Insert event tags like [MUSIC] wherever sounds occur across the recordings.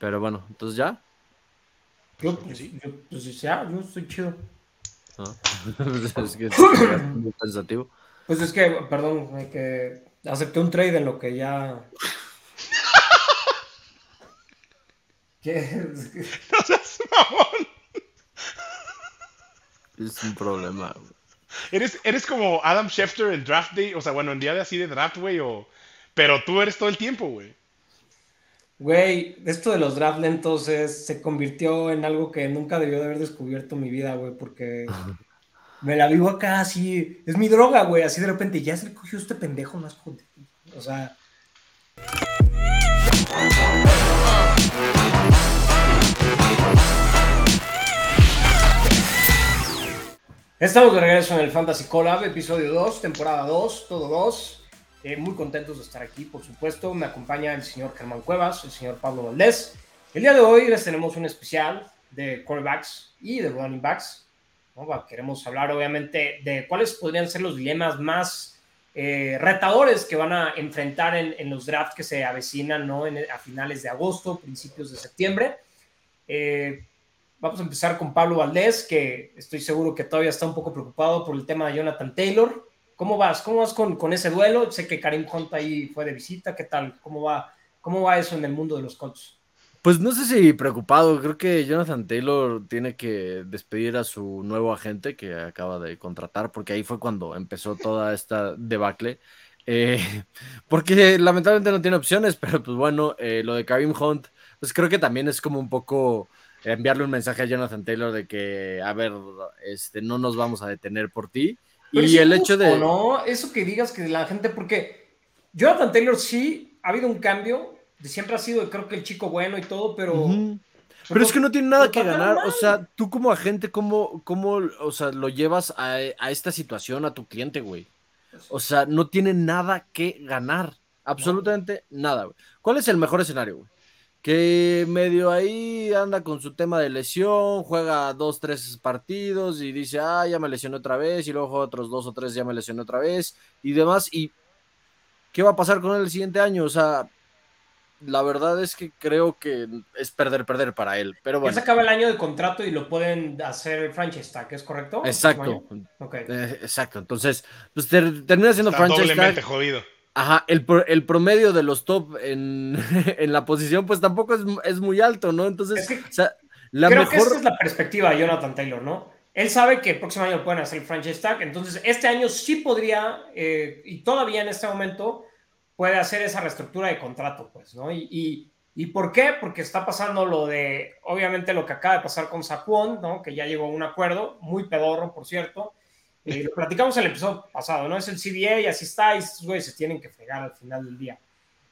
Pero bueno, entonces ya. Yo, pues, yo, pues ya, yo estoy chido. Ah. [LAUGHS] es que es [COUGHS] muy pensativo. Pues es que, perdón, que acepté un trade en lo que ya. [LAUGHS] ¿Qué? No seas mamón. Es un problema. güey. Eres, eres como Adam Schefter en Draft Day, o sea, bueno, en día de así de draft, güey, o... Pero tú eres todo el tiempo, güey. Güey, esto de los draft lentos es- se convirtió en algo que nunca debió de haber descubierto en mi vida, güey, porque me la vivo acá así. Es mi droga, güey, así de repente ya se le cogió este pendejo más joder. O sea. Estamos de regreso en el Fantasy Collab, episodio 2, temporada 2, todo 2. Eh, muy contentos de estar aquí, por supuesto. Me acompaña el señor Germán Cuevas, el señor Pablo Valdés. El día de hoy les tenemos un especial de quarterbacks y de running backs. ¿no? Queremos hablar, obviamente, de cuáles podrían ser los dilemas más eh, retadores que van a enfrentar en, en los drafts que se avecinan ¿no? En- a finales de agosto, principios de septiembre. Eh, Vamos a empezar con Pablo Valdés, que estoy seguro que todavía está un poco preocupado por el tema de Jonathan Taylor. ¿Cómo vas? ¿Cómo vas con, con ese duelo? Sé que Karim Hunt ahí fue de visita. ¿Qué tal? ¿Cómo va, ¿Cómo va eso en el mundo de los Colts? Pues no sé si preocupado, creo que Jonathan Taylor tiene que despedir a su nuevo agente que acaba de contratar, porque ahí fue cuando empezó toda esta debacle. Eh, [LAUGHS] porque lamentablemente no tiene opciones, pero pues bueno, eh, lo de Karim Hunt, pues creo que también es como un poco enviarle un mensaje a Jonathan Taylor de que, a ver, este, no nos vamos a detener por ti. Pero y el hecho de... ¿no? Eso que digas que la gente, porque Jonathan Taylor sí ha habido un cambio, de siempre ha sido creo que el chico bueno y todo, pero... Pero es que no tiene nada que ganar. mal. O sea, tú como agente, ¿cómo, cómo o sea, lo llevas a, a esta situación a tu cliente, güey? O sea, no tiene nada que ganar. Absolutamente nada, güey. ¿Cuál es el mejor escenario, güey? Que medio ahí anda con su tema de lesión, juega dos, tres partidos y dice, ah, ya me lesioné otra vez, y luego juega otros dos o tres, ya me lesioné otra vez, y demás. ¿Y qué va a pasar con él el siguiente año? O sea, la verdad es que creo que es perder, perder para él. Pero Ya bueno. se acaba el año de contrato y lo pueden hacer el franchise tag, ¿es correcto? Exacto. Ok. Eh, exacto. Entonces, pues ter- termina siendo Está franchise doblemente tag. jodido. Ajá, el, el promedio de los top en, [LAUGHS] en la posición, pues tampoco es, es muy alto, ¿no? Entonces, Es que o sea, la Creo que mejor. esa es la perspectiva de Jonathan Taylor, ¿no? Él sabe que el próximo año pueden hacer el franchise tag, entonces este año sí podría, eh, y todavía en este momento, puede hacer esa reestructura de contrato, pues, ¿no? Y, y, ¿y por qué? Porque está pasando lo de, obviamente, lo que acaba de pasar con Saquon, ¿no? Que ya llegó a un acuerdo, muy pedorro, por cierto. Eh, lo platicamos en el episodio pasado, ¿no? Es el CBA y así está, y estos güeyes se tienen que fregar al final del día.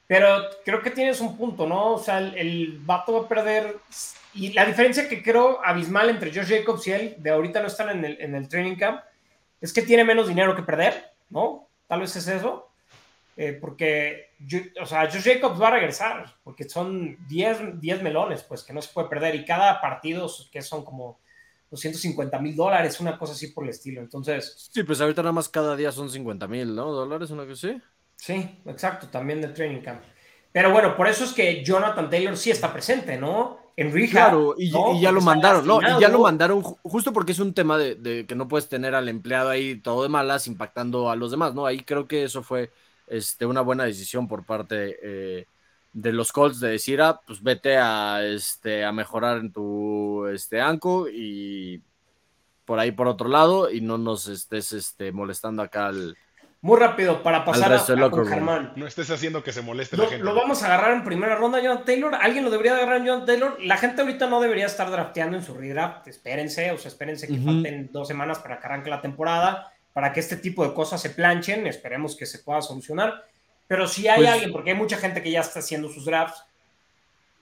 Pero creo que tienes un punto, ¿no? O sea, el, el vato va a perder. Y la diferencia que creo abismal entre Josh Jacobs y él, de ahorita no están en el, en el training camp, es que tiene menos dinero que perder, ¿no? Tal vez es eso. Eh, porque, yo- o sea, Josh Jacobs va a regresar, porque son 10, 10 melones, pues, que no se puede perder. Y cada partido, que son como 250 mil dólares, una cosa así por el estilo. Entonces, Sí, pues ahorita nada más cada día son 50 mil, ¿no? Dólares, una cosa así. Sí, exacto, también del training camp. Pero bueno, por eso es que Jonathan Taylor sí está presente, ¿no? En rehab. Claro, y, ¿no? y ya lo mandaron, ¿no? Y ya lo mandaron ju- justo porque es un tema de, de que no puedes tener al empleado ahí todo de malas impactando a los demás, ¿no? Ahí creo que eso fue este, una buena decisión por parte eh, de los Colts de decir, ah, pues vete a, este, a mejorar en tu este, anco y por ahí por otro lado y no nos estés este, molestando acá al... Muy rápido, para pasar a, a con. Germán. No estés haciendo que se moleste Lo, la gente. lo vamos a agarrar en primera ronda, Jonathan Taylor. ¿Alguien lo debería de agarrar en Jonathan Taylor? La gente ahorita no debería estar drafteando en su redraft. Espérense, o sea, espérense que Ujú. falten dos semanas para que arranque la temporada, para que este tipo de cosas se planchen. Esperemos que se pueda solucionar. Pero si hay Pues- alguien, porque hay mucha gente que ya está haciendo sus drafts,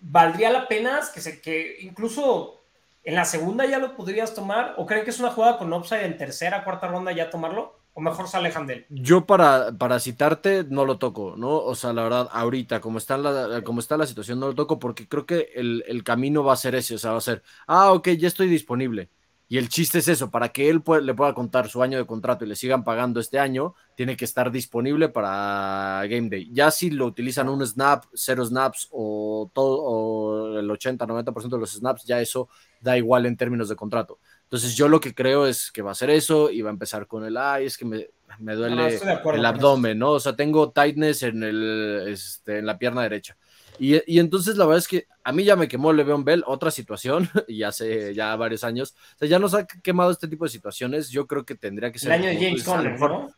¿valdría la pena que, se, que incluso en la segunda ya lo podrías tomar? ¿O creen que es una jugada con upside en tercera, cuarta ronda ya tomarlo? ¿O mejor se alejan de él? Yo para, para citarte no lo toco, ¿no? O sea, la verdad, ahorita, como está la, como está la situación, no lo toco porque creo que el, el camino va a ser ese, o sea, va a ser, ah, ok, ya estoy disponible. Y el chiste es eso, para que él le pueda contar su año de contrato y le sigan pagando este año, tiene que estar disponible para Game Day. Ya si lo utilizan un snap, cero snaps o todo o el 80-90% de los snaps, ya eso da igual en términos de contrato. Entonces yo lo que creo es que va a ser eso y va a empezar con el, ay, es que me, me duele el abdomen, ¿no? O sea, tengo tightness en, el, este, en la pierna derecha. Y, y, entonces la verdad es que a mí ya me quemó Le'Veon Bell, otra situación, [LAUGHS] y hace ya varios años. O sea, ya nos ha quemado este tipo de situaciones. Yo creo que tendría que ser. El año de James Conner, ¿no?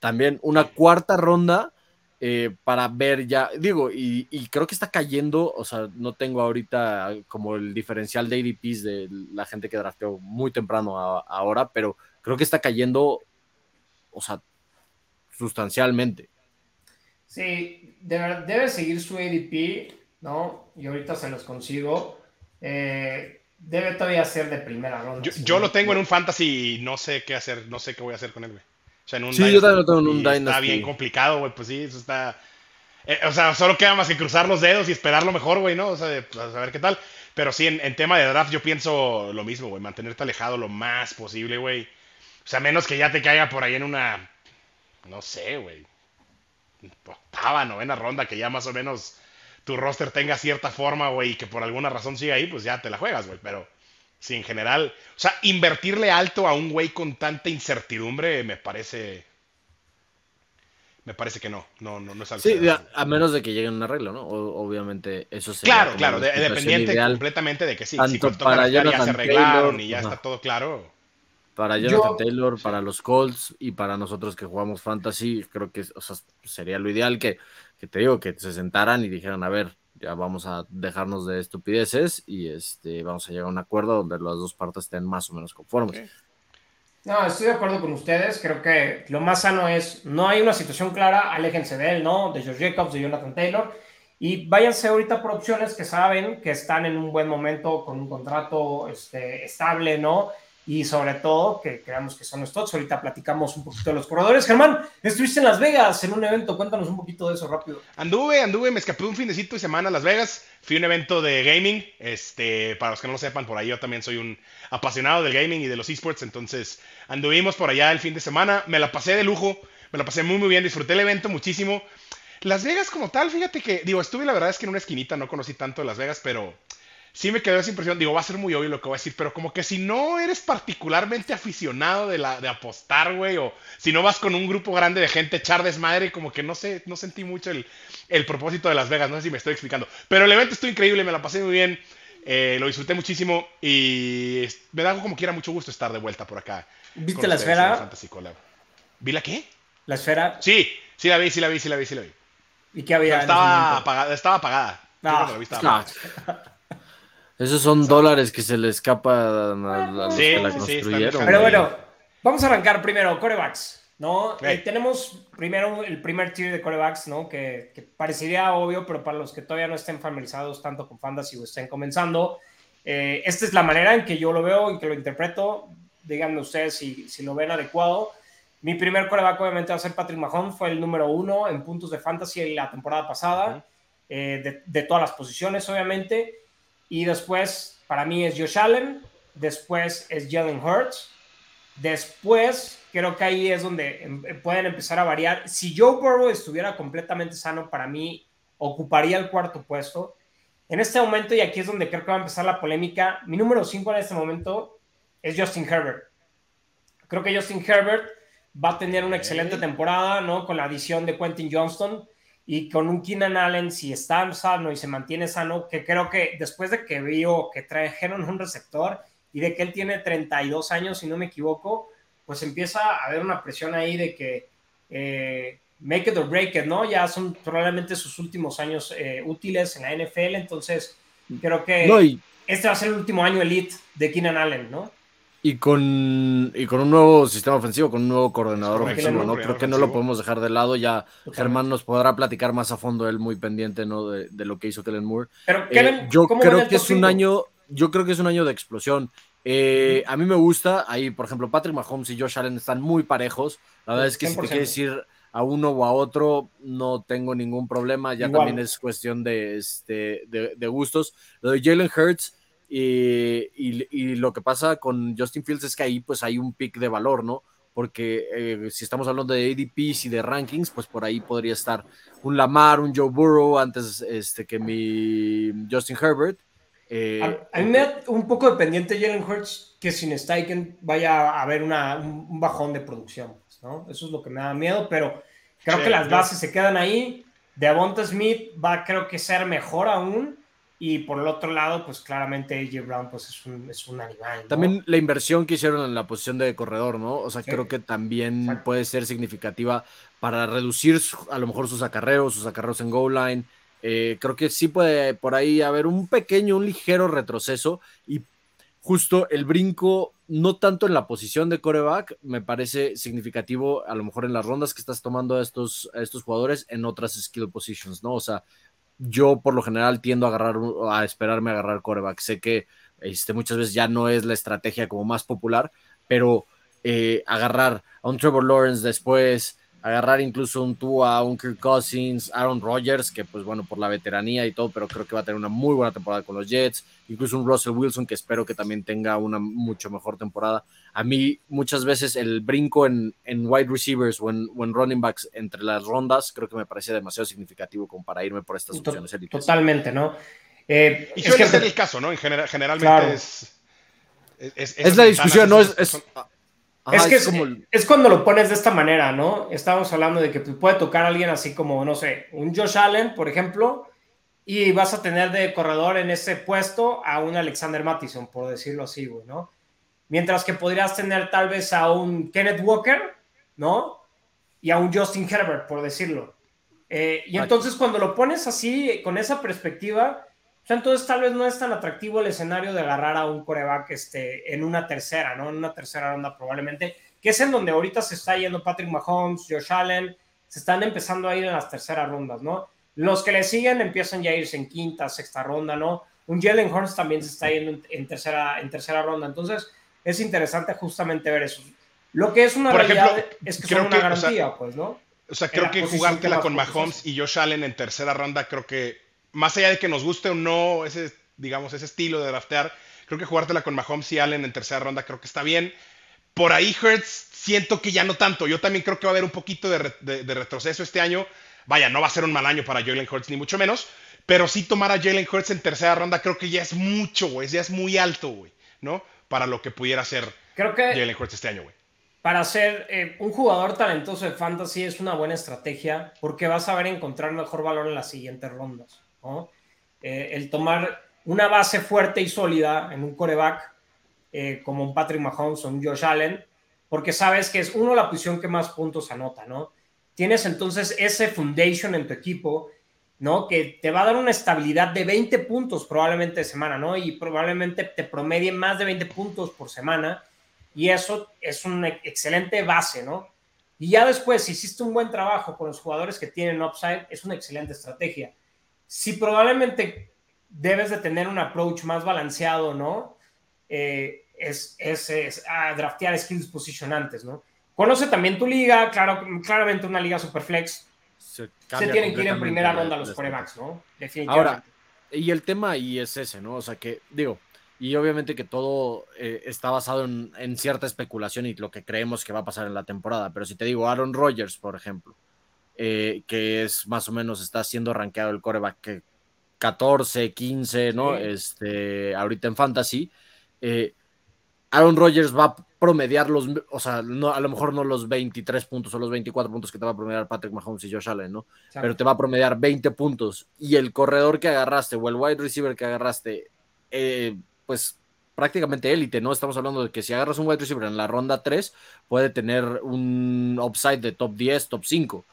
También una cuarta ronda eh, para ver ya. Digo, y, y, creo que está cayendo. O sea, no tengo ahorita como el diferencial de ADPs de la gente que drafteó muy temprano ahora, pero creo que está cayendo, o sea, sustancialmente. Sí, debe seguir su ADP, ¿no? Y ahorita se los consigo. Eh, debe todavía ser de primera ronda. Yo, lo tengo en un fantasy y no sé qué hacer, no sé qué voy a hacer con él, güey. O sea, en un sí, yo también lo tengo en un Dynasty. Está bien complicado, güey, pues sí, eso está... Eh, o sea, solo queda más que cruzar los dedos y esperar lo mejor, güey, ¿no? O sea, pues, a ver qué tal. Pero sí, en, en tema de draft yo pienso lo mismo, güey, mantenerte alejado lo más posible, güey. O sea, menos que ya te caiga por ahí en una... No sé, güey octava, novena ronda, que ya más o menos tu roster tenga cierta forma, güey, y que por alguna razón siga ahí, pues ya te la juegas, güey. Pero sí, en general, o sea, invertirle alto a un güey con tanta incertidumbre me parece. Me parece que no, no, no, es algo. Sí, a, menos de que llegue un arreglo, ¿no? obviamente eso sería Claro, claro, dependiente completamente de que sí. si para ya se arreglaron y ya está todo claro. Para Jonathan Taylor, para los Colts y para nosotros que jugamos fantasy, creo que sería lo ideal que, te digo, que se sentaran y dijeran, a ver, ya vamos a dejarnos de estupideces y este, vamos a llegar a un acuerdo donde las dos partes estén más o menos conformes. No, estoy de acuerdo con ustedes. Creo que lo más sano es, no hay una situación clara, aléjense de él, ¿no? De George Jacobs, de Jonathan Taylor. Y váyanse ahorita por opciones que saben que están en un buen momento con un contrato este, estable, ¿no? Y sobre todo que creamos que son estos. Ahorita platicamos un poquito de los corredores. Germán, estuviste en Las Vegas en un evento, cuéntanos un poquito de eso rápido. Anduve, anduve, me escapé un finecito de semana a Las Vegas. Fui a un evento de gaming. Este, para los que no lo sepan, por ahí yo también soy un apasionado del gaming y de los esports. Entonces, anduvimos por allá el fin de semana. Me la pasé de lujo, me la pasé muy, muy bien. Disfruté el evento muchísimo. Las Vegas como tal, fíjate que, digo, estuve la verdad es que en una esquinita, no conocí tanto de Las Vegas, pero sí me quedó esa impresión. Digo, va a ser muy obvio lo que voy a decir, pero como que si no eres particularmente aficionado de, la, de apostar, güey, o si no vas con un grupo grande de gente echar desmadre, como que no sé, no sentí mucho el, el propósito de Las Vegas. No sé si me estoy explicando. Pero el evento estuvo increíble, me la pasé muy bien. Eh, lo disfruté muchísimo y me da como quiera mucho gusto estar de vuelta por acá. ¿Viste la esfera? ¿Vi la qué? ¿La esfera? Sí, sí la vi, sí la vi, sí la vi, sí la vi. ¿Y qué había? estaba, apagada, estaba apagada. No, no. Esos son dólares que se le escapan a, los que la construyeron. Pero bueno, vamos a arrancar primero, corebacks, ¿no? Eh, tenemos primero el primer tier de corebacks, ¿no? Que, parecería obvio, pero para los que todavía no estén familiarizados tanto con fantasy o estén comenzando, eh, esta es la manera en que yo lo veo y que lo interpreto. Díganme ustedes si, si lo ven adecuado. Mi primer coreback obviamente va a ser Patrick Mahomes, fue el número uno en puntos de fantasy la temporada pasada, eh, de, de todas las posiciones, obviamente. Y después, para mí es Josh Allen, después es Jalen Hurts, después creo que ahí es donde em, pueden empezar a variar. Si Joe Burrow estuviera completamente sano, para mí ocuparía el cuarto puesto. En este momento, y aquí es donde creo que va a empezar la polémica, mi número 5 en este momento es Justin Herbert. Creo que Justin Herbert va a tener una excelente temporada, ¿no? Con la adición de Quentin Johnston y con un Keenan Allen, si está sano y se mantiene sano, que creo que después de que vio que trajeron un receptor y de que él tiene 32 años, si no me equivoco, pues empieza a haber una presión ahí de que eh, make it or break it, ¿no? Ya son probablemente sus últimos años eh, útiles en la NFL, entonces creo que este va a ser el último año elite de Keenan Allen, ¿no? Y con, y con un nuevo sistema ofensivo, con un nuevo coordinador ofensivo, ¿no? Creo que no lo podemos dejar de lado. Ya Germán nos podrá platicar más a fondo, él muy pendiente, ¿no? De, lo que hizo Kellen Moore. Pero, eh, yo creo que es un año, yo creo que es un año de explosión. Eh, a mí me gusta, ahí, por ejemplo, Patrick Mahomes y Josh Allen están muy parejos. La verdad es que si te quieres ir a uno o a otro, no tengo ningún problema. Ya también es cuestión de, este, de, de gustos. Lo de Jalen Hurts Y, lo que pasa con Justin Fields es que ahí pues hay un pick de valor, ¿no? Porque eh, si estamos hablando de ADPs y de rankings, pues por ahí podría estar un Lamar, un Joe Burrow antes este, que mi Justin Herbert. Eh, a, mí me da un poco dependiente Jalen Hurts que sin Steichen vaya a haber una, un, bajón de producción, pues, ¿no? Eso es lo que me da miedo, pero creo que las bases se quedan ahí. Devonta Smith va creo que ser mejor aún y por el otro lado, pues claramente AJ Brown pues es un, es un animal. También la inversión que hicieron en la posición de corredor, ¿no? O sea, creo que también puede ser significativa para reducir a lo mejor sus acarreos, sus acarreos en goal line. Eh, creo que sí puede por ahí haber un pequeño, un ligero retroceso y justo el brinco, no tanto en la posición de coreback, me parece significativo a lo mejor en las rondas que estás tomando a estos, a estos jugadores en otras skill positions, ¿no? O sea, yo por lo general tiendo a agarrar, a esperarme a agarrar coreback. Sé que este, muchas veces ya no es la estrategia como más popular, pero eh, agarrar a un Trevor Lawrence después, agarrar incluso un Tua, un Kirk Cousins, Aaron Rodgers, que pues bueno, por la veteranía y todo, pero creo que va a tener una muy buena temporada con los Jets, incluso un Russell Wilson, que espero que también tenga una mucho mejor temporada. A mí muchas veces el brinco en, en wide receivers o en, running backs entre las rondas, creo que me parece demasiado significativo como para irme por estas opciones Totalmente, ¿no? Eh, y suele ser el caso, ¿no? En general, generalmente es, es, la discusión, ¿no? es es que es, cuando lo pones de esta manera, ¿no? Estábamos hablando de que puede tocar a alguien así como, no sé, un Josh Allen, por ejemplo, y vas a tener de corredor en ese puesto a un Alexander Mattison, por decirlo así, güey, ¿no? Mientras que podrías tener tal vez a un Kenneth Walker, ¿no? Y a un Justin Herbert, por decirlo. Eh, y entonces cuando lo pones así, con esa perspectiva, entonces tal vez no es tan atractivo el escenario de agarrar a un coreback este, en una tercera, ¿no? En una tercera ronda probablemente, que es en donde ahorita se está yendo Patrick Mahomes, Josh Allen, se están empezando a ir en las terceras rondas, ¿no? Los que le siguen empiezan ya a irse en quinta, sexta ronda, ¿no? Un Jalen Hurts también se está yendo en, tercera, en tercera ronda, entonces es interesante justamente ver eso. Lo que es una realidad es que son una garantía, pues, ¿no? O sea, creo que jugártela con Mahomes y Josh Allen en tercera ronda, creo que más allá de que nos guste o no ese, digamos, ese estilo de draftear, creo que jugártela con Mahomes y Allen en tercera ronda creo que está bien. Por ahí Hurts siento que ya no tanto. Yo también creo que va a haber un poquito de, retroceso este año. Vaya, no va a ser un mal año para Jalen Hurts ni mucho menos, pero sí tomar a Jalen Hurts en tercera ronda creo que ya es mucho, güey, ya es muy alto, güey, ¿no? Para lo que pudiera ser creo que Jalen Hurts este año, güey. Para ser eh, un jugador talentoso de fantasy es una buena estrategia porque vas a ver encontrar mejor valor en las siguientes rondas. Eh, el tomar una base fuerte y sólida en un coreback eh, como un Patrick Mahomes o un Josh Allen, porque sabes que es uno la posición que más puntos anota, ¿no? Tienes entonces ese foundation en tu equipo, ¿no? Que te va a dar una estabilidad de 20 puntos probablemente de semana, ¿no? Y probablemente te promedie más de 20 puntos por semana. Y eso es una excelente base, ¿no? Y ya después, si hiciste un buen trabajo con los jugadores que tienen upside, es una excelente estrategia si probablemente debes de tener un approach más balanceado, ¿no? Eh, es, es, a draftear skills posicionantes, ¿no? Conoce también tu liga, claro, claramente una liga super flex. Se, tienen que ir en primera ronda los corebacks, ¿no? Definitivamente. Ahora, y el tema ahí es ese, ¿no? O sea que, digo, y obviamente que todo eh, está basado en, en, cierta especulación y lo que creemos que va a pasar en la temporada. Pero si te digo Aaron Rodgers, por ejemplo, eh, que es más o menos, está siendo rankeado el coreback que 14, 15, ¿no? Este, ahorita en Fantasy. Eh, Aaron Rodgers va a promediar los, o sea, no, a lo mejor no los 23 puntos o los 24 puntos que te va a promediar Patrick Mahomes y Josh Allen, ¿no? Pero te va a promediar 20 puntos. Y el corredor que agarraste o el wide receiver que agarraste, eh, pues prácticamente élite, ¿no? Estamos hablando de que si agarras un wide receiver en la ronda 3, puede tener un upside de top 10, top 5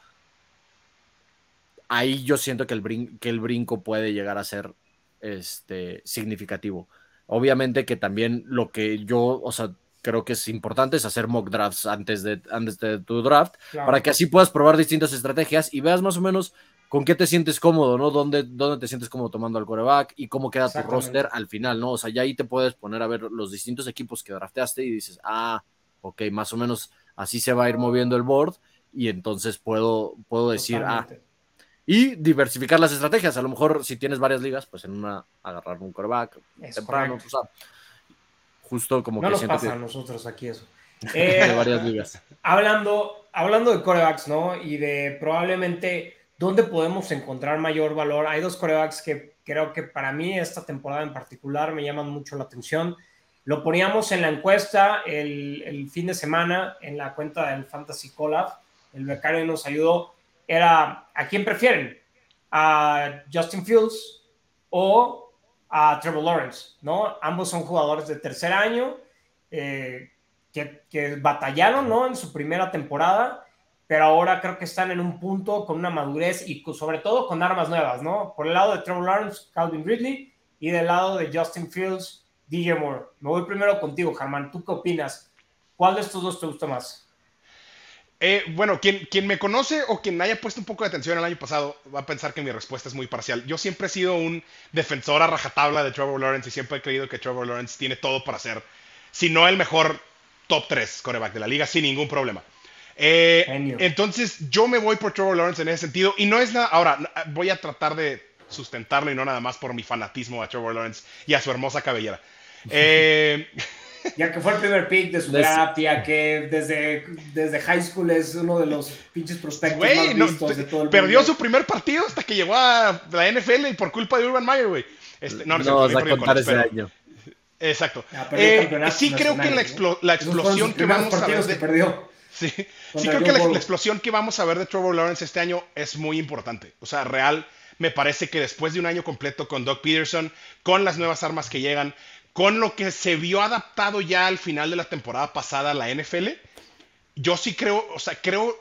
ahí yo siento que el, que el brinco puede llegar a ser este, significativo. Obviamente que también lo que yo, o sea, creo que es importante es hacer mock drafts antes de, antes de tu draft, para que así puedas probar distintas estrategias y veas más o menos con qué te sientes cómodo, ¿no? ¿Dónde, dónde te sientes cómodo tomando al coreback y cómo queda tu roster al final, ¿no? O sea, ya ahí te puedes poner a ver los distintos equipos que drafteaste y dices, ah, ok, más o menos así se va a ir moviendo el board y entonces puedo, puedo decir, ah, y diversificar las estrategias. A lo mejor si tienes varias ligas, pues en una agarrar un coreback temprano, pues, ah, justo como no que nos siento pasa que a nosotros aquí eso. [LAUGHS] de Eh, varias ligas. hablando, hablando de corebacks, ¿no? Y de probablemente dónde podemos encontrar mayor valor. Hay dos corebacks que creo que para mí esta temporada en particular me llaman mucho la atención. Lo poníamos en la encuesta el, el fin de semana en la cuenta del Fantasy Collab. El becario nos ayudó. Era, ¿a quién prefieren? ¿A Justin Fields o a Trevor Lawrence? ¿no? Ambos son jugadores de tercer año. eh, que, que batallaron ¿no? en su primera temporada, pero ahora creo que están en un punto con una madurez y sobre todo con armas nuevas, ¿no? Por el lado de Trevor Lawrence, Calvin Ridley, y del lado de Justin Fields, DJ Moore. Me voy primero contigo, Germán. ¿Tú qué opinas? ¿Cuál de estos dos te gusta más? Eh, bueno, quien, quien me conoce o quien haya puesto un poco de atención el año pasado va a pensar que mi respuesta es muy parcial. Yo siempre he sido un defensor a rajatabla de Trevor Lawrence y siempre he creído que Trevor Lawrence tiene todo para ser, si no el mejor top 3 coreback de la liga, sin ningún problema. Eh, entonces yo me voy por Trevor Lawrence en ese sentido y no es nada, ahora voy a tratar de sustentarlo y no nada más por mi fanatismo a Trevor Lawrence y a su hermosa cabellera. Eh, [LAUGHS] Ya que fue el primer pick de su draft, ya que desde, desde high school es uno de los pinches prospectos Güey, más no, vistos de todo el perdió mundo. su primer partido hasta que llegó a la NFL y por culpa de Urban Meyer, güey. Este, no, no, No vas a contar con ese año. Exacto. Ah, Eh, sí creo que la, explo- la Esos fueron explosión que vamos a ver de, que perdió. [LAUGHS] Sí, sí creo que la, la explosión que vamos a ver de Trevor Lawrence este año es muy importante. O sea, real, me parece que después de un año completo con Doug Peterson, con las nuevas armas que llegan, con lo que se vio adaptado ya al final de la temporada pasada a la NFL, yo sí creo, o sea, creo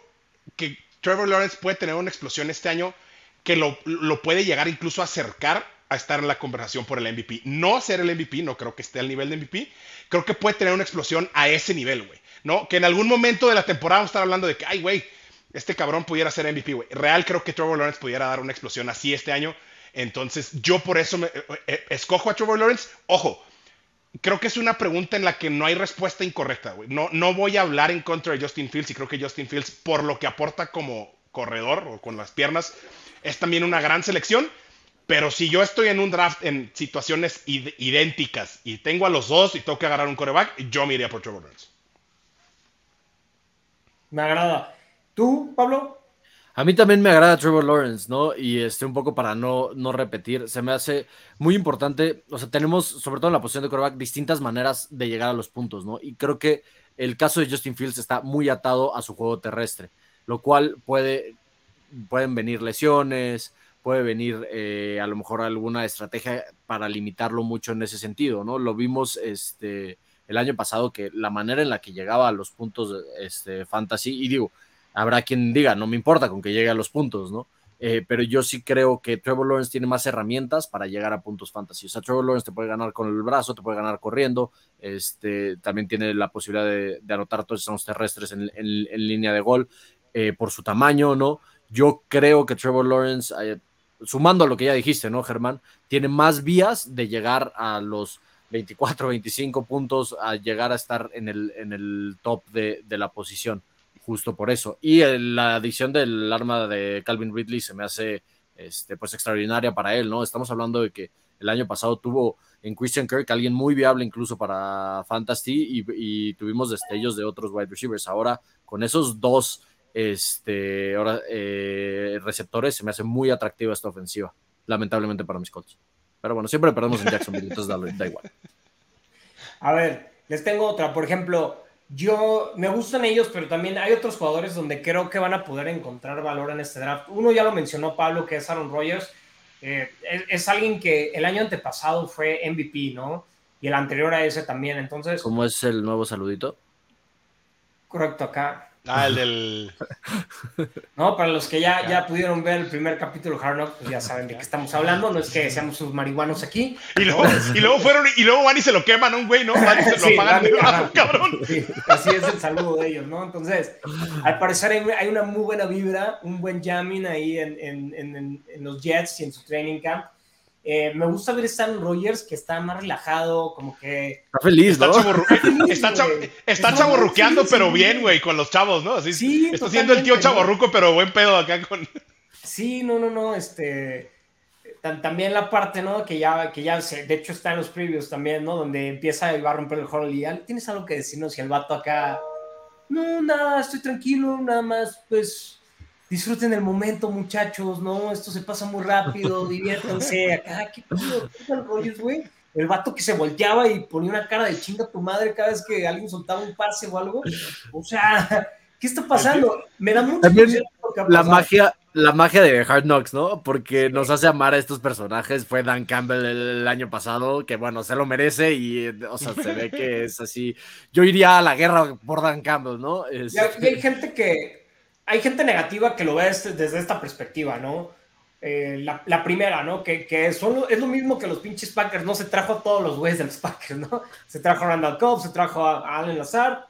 que Trevor Lawrence puede tener una explosión este año que lo, lo puede llegar incluso a acercar a estar en la conversación por el MVP. No ser el MVP, no creo que esté al nivel de MVP. Creo que puede tener una explosión a ese nivel, güey. ¿No? Que en algún momento de la temporada vamos a estar hablando de que, ay, güey, este cabrón pudiera ser MVP, güey. Real creo que Trevor Lawrence pudiera dar una explosión así este año. Entonces, yo por eso me, eh, eh, escojo a Trevor Lawrence. Ojo, creo que es una pregunta en la que no hay respuesta incorrecta, güey. No, no voy a hablar en contra de Justin Fields y creo que Justin Fields, por lo que aporta como corredor o con las piernas, es también una gran selección. Pero si yo estoy en un draft en situaciones id- idénticas y tengo a los dos y tengo que agarrar un coreback, yo me iría por Trevor Lawrence. Me agrada. ¿Tú, Pablo? A mí también me agrada Trevor Lawrence, ¿no? Y este, un poco para no, no repetir, se me hace muy importante, o sea, tenemos, sobre todo en la posición de quarterback, distintas maneras de llegar a los puntos, ¿no? Y creo que el caso de Justin Fields está muy atado a su juego terrestre, lo cual puede, pueden venir lesiones, puede venir eh, a lo mejor alguna estrategia para limitarlo mucho en ese sentido, ¿no? Lo vimos este, el año pasado que la manera en la que llegaba a los puntos este, fantasy, y digo, habrá quien diga, no me importa con que llegue a los puntos, ¿no? Eh, pero yo sí creo que Trevor Lawrence tiene más herramientas para llegar a puntos fantasy. O sea, Trevor Lawrence te puede ganar con el brazo, te puede ganar corriendo, este, también tiene la posibilidad de, de anotar touchdowns terrestres en, en, en, línea de gol eh, por su tamaño, ¿no? Yo creo que Trevor Lawrence, eh, sumando a lo que ya dijiste, ¿no, Germán? Tiene más vías de llegar a los 24, 25 puntos, a llegar a estar en el, en el top de, de la posición justo por eso. Y el, la adición del arma de Calvin Ridley se me hace este, pues extraordinaria para él, ¿no? Estamos hablando de que el año pasado tuvo en Christian Kirk alguien muy viable incluso para Fantasy y, tuvimos destellos de otros wide receivers. Ahora, con esos dos este, ahora, eh, receptores, se me hace muy atractiva esta ofensiva, lamentablemente para mis Colts. Pero bueno, siempre perdemos en Jacksonville, entonces da, da igual. [LAUGHS] A ver, les tengo otra. Por ejemplo, yo me gustan ellos, pero también hay otros jugadores donde creo que van a poder encontrar valor en este draft. Uno ya lo mencionó Pablo, que es Aaron Rodgers. Eh, es, es, alguien que el año antepasado fue MVP, ¿no? Y el anterior a ese también. Entonces. ¿Cómo es el nuevo saludito? Correcto, acá. Ah, el del. [LAUGHS] No, para los que ya, ya pudieron ver el primer capítulo de Hard pues ya saben de qué estamos hablando. No es que seamos sus marihuanos aquí. Y luego, y luego fueron, y luego van y se lo queman a un güey, ¿no? Van y se [LAUGHS] lo sí, pagan de cabrón. Sí, así es el saludo de ellos, ¿no? Entonces, al parecer hay, hay una muy buena vibra, un buen jamming ahí en, en, en, en los Jets y en su training camp. Eh, me gusta ver a Stan Rogers que está más relajado, como que. Está feliz, está ¿no? Chaburru está, chav está es chaborruqueando, pero bien, güey, con los chavos, ¿no? Así, sí, está siendo el tío chaborruco, pero buen pedo acá con. Sí, no, no, no, este, también la parte, ¿no? Que ya, que ya se, de hecho está en los previews también, ¿no? Donde empieza y va a romper el Hall y tienes algo que decirnos si el vato acá, no, nada, estoy tranquilo, nada más, pues disfruten el momento, muchachos, ¿no? Esto se pasa muy rápido, [LAUGHS] diviértanse, acá, ¿qué rollos, güey? El vato que se volteaba y ponía una cara de chinga a tu madre cada vez que alguien soltaba un pase o algo. O sea, [LAUGHS] ¿qué está pasando? Me da mucha la magia, la magia de Hard Knocks, ¿no? Porque nos hace amar a estos personajes. Fue Dan Campbell el, año pasado, que bueno, se lo merece y, o sea, se ve que es así. Yo iría a la guerra por Dan Campbell, ¿no? Y, hay gente que, hay gente negativa que lo ve desde, esta perspectiva, ¿no? Eh, la, primera, ¿no? Que, que es lo mismo que los pinches Packers, ¿no? Se trajo a todos los güeyes de los [LAUGHS] Packers, ¿no? Se trajo a Randall Cobb, se trajo a Allen Lazard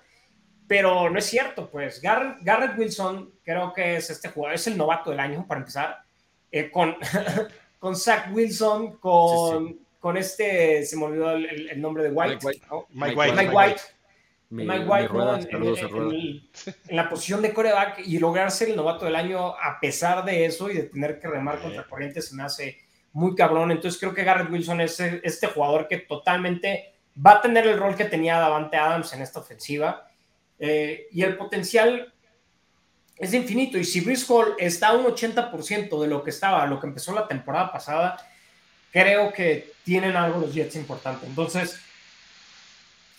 pero no es cierto, pues Garrett, Wilson creo que es este jugador, es el novato del año para empezar, eh, con, [LAUGHS] con Zach Wilson, con, con este, se me olvidó el, nombre de White, Mike White. Mike White. Mike White, en, la posición de coreback y lograr ser el novato del año a pesar de eso y de tener que remar contra corriente se me hace muy cabrón. Entonces creo que Garrett Wilson es este jugador que totalmente va a tener el rol que tenía Davante Adams en esta ofensiva eh, y el potencial es infinito. Y si Brice Hall está a un 80% de lo que estaba, lo que empezó la temporada pasada, creo que tienen algo los Jets importante. Entonces,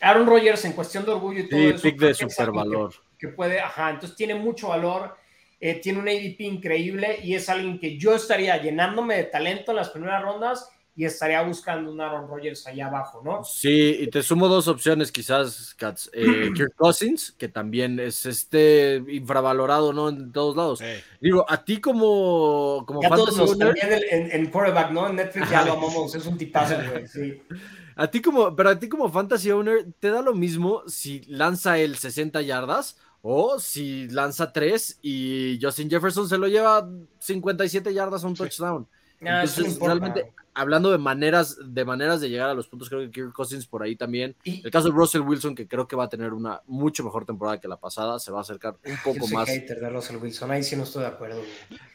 Aaron Rodgers en cuestión de orgullo y todo eso. Pick de super valor. Que, puede, ajá, entonces tiene mucho valor. Eh, tiene un ADP increíble y es alguien que yo estaría llenándome de talento en las primeras rondas y estaría buscando un Aaron Rodgers allá abajo, ¿no? Sí, y te sumo dos opciones quizás, Katz. Eh, [CLEARS THROAT] Kirk Cousins, que también es este infravalorado, ¿no? En todos lados. Digo, a ti como, como ya todos. También en, en quarterback, ¿no? En Netflix ya lo amamos, es un tipazo, güey, sí. [LAUGHS] A ti como, pero a ti como fantasy owner, ¿te da lo mismo si lanza el 60 yardas o si lanza 3 y Justin Jefferson se lo lleva 57 yardas a un touchdown? Ah, Entonces, realmente hablando de maneras, de maneras de llegar a los puntos, creo que Kirk Cousins por ahí también. el caso de Russell Wilson, que creo que va a tener una mucho mejor temporada que la pasada, se va a acercar un poco Yo soy más. hater de Russell Wilson, ahí sí no estoy de acuerdo.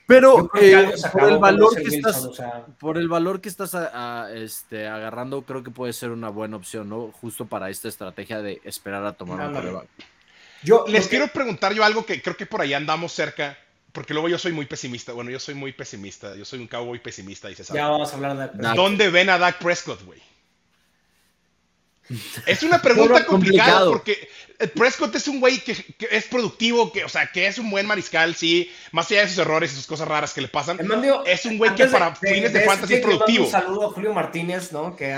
Pero eh, por el valor que estás, por el valor que estás este, agarrando, creo que puede ser una buena opción, ¿no? Justo para esta estrategia de esperar a tomar un no. Yo les quiero preguntar yo algo que creo que por ahí andamos cerca porque luego yo soy muy pesimista. Bueno, yo soy muy pesimista. Yo soy un cowboy pesimista y se sabe. Ya vamos a hablar de Dak ¿Dónde ven a Dak Prescott, güey? Es una pregunta complicada porque Prescott es un güey que, es productivo, que, o sea, que es un buen mariscal, sí, más allá de sus errores y sus cosas raras que le pasan. es un güey que para fines de, fantasy es productivo. Un saludo a Julio Martínez, ¿no? Que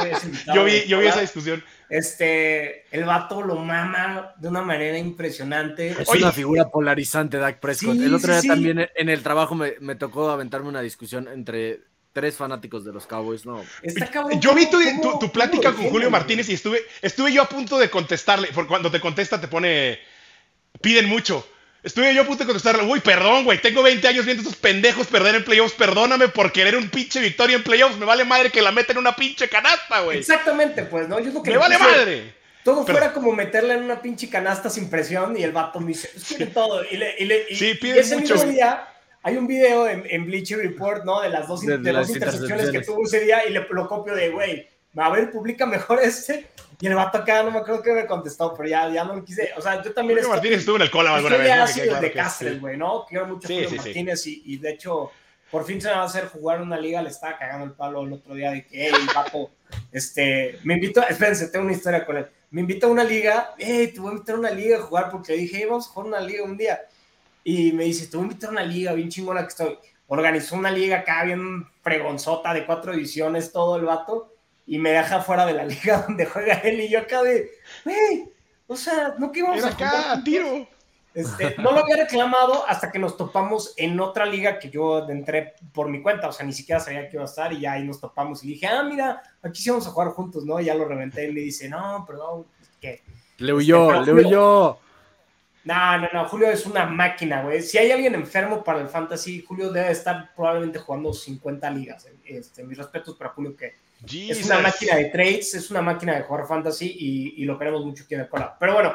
[LAUGHS] yo vi, yo vi esa discusión. Este, el vato lo mama de una manera impresionante. Es una figura polarizante, Dak Prescott. el otro día también en el trabajo me, me tocó aventarme una discusión entre tres fanáticos de los Cowboys, no. yo vi tu, tu, plática con Julio Martínez y estuve, estuve yo a punto de contestarle, porque cuando te contesta te pone, piden mucho. Estuve yo a punto de contestarle, uy, perdón, güey, tengo 20 años viendo estos pendejos perder en playoffs, perdóname por querer un pinche victoria en playoffs, me vale madre que la meten en una pinche canasta, güey. Exactamente, pues, ¿no? Yo que me vale madre. Todo fuera como meterla en una pinche canasta sin presión y el vato me dice, pues todo. Y, le, y, le, sí, piden mucho. día hay un video en, en Bleacher Report, ¿no? De las dos, de, intercepciones que tuvo ese día y le, lo copio de, güey, a ver, publica mejor este. Y el vato acá no me acuerdo que me contestó, pero ya, ya no me quise. O sea, yo también. Julio Martínez estuvo en el cola alguna vez. Ya sido de Cáceres, güey, ¿no? Quiero mucho a Julio Martínez y, y, de hecho, por fin se me va a hacer jugar una liga. Le estaba cagando el palo el otro día de que, hey, vato, este, me invito, espérense, tengo una historia con él. Me invito a una liga, hey, te voy a invitar a una liga a jugar porque dije, hey, vamos a jugar una liga un día y me dice, te voy a invitar a una liga bien chingona que estoy. Organizó una liga acá bien fregonzota de cuatro divisiones, todo el vato, y me deja fuera de la liga [LAUGHS] donde juega él. Y yo acá de, hey, o sea, no que íbamos a acá, tiro. Este, no lo había reclamado hasta que nos topamos en otra liga que yo entré por mi cuenta, o sea, ni siquiera sabía que iba a estar y ya ahí nos topamos y dije, ah, mira, aquí sí vamos a jugar juntos, ¿no? Y ya lo reventé y me dice, no, perdón, que... Le huyó, este, le huyó. No, no, no, Julio es una máquina, güey. Si hay alguien enfermo para el fantasy, Julio debe estar probablemente jugando 50 ligas. Este, mis respetos para Julio, que es una máquina de trades, es una máquina de jugar fantasy y, lo queremos mucho aquí en el cola. Pero bueno,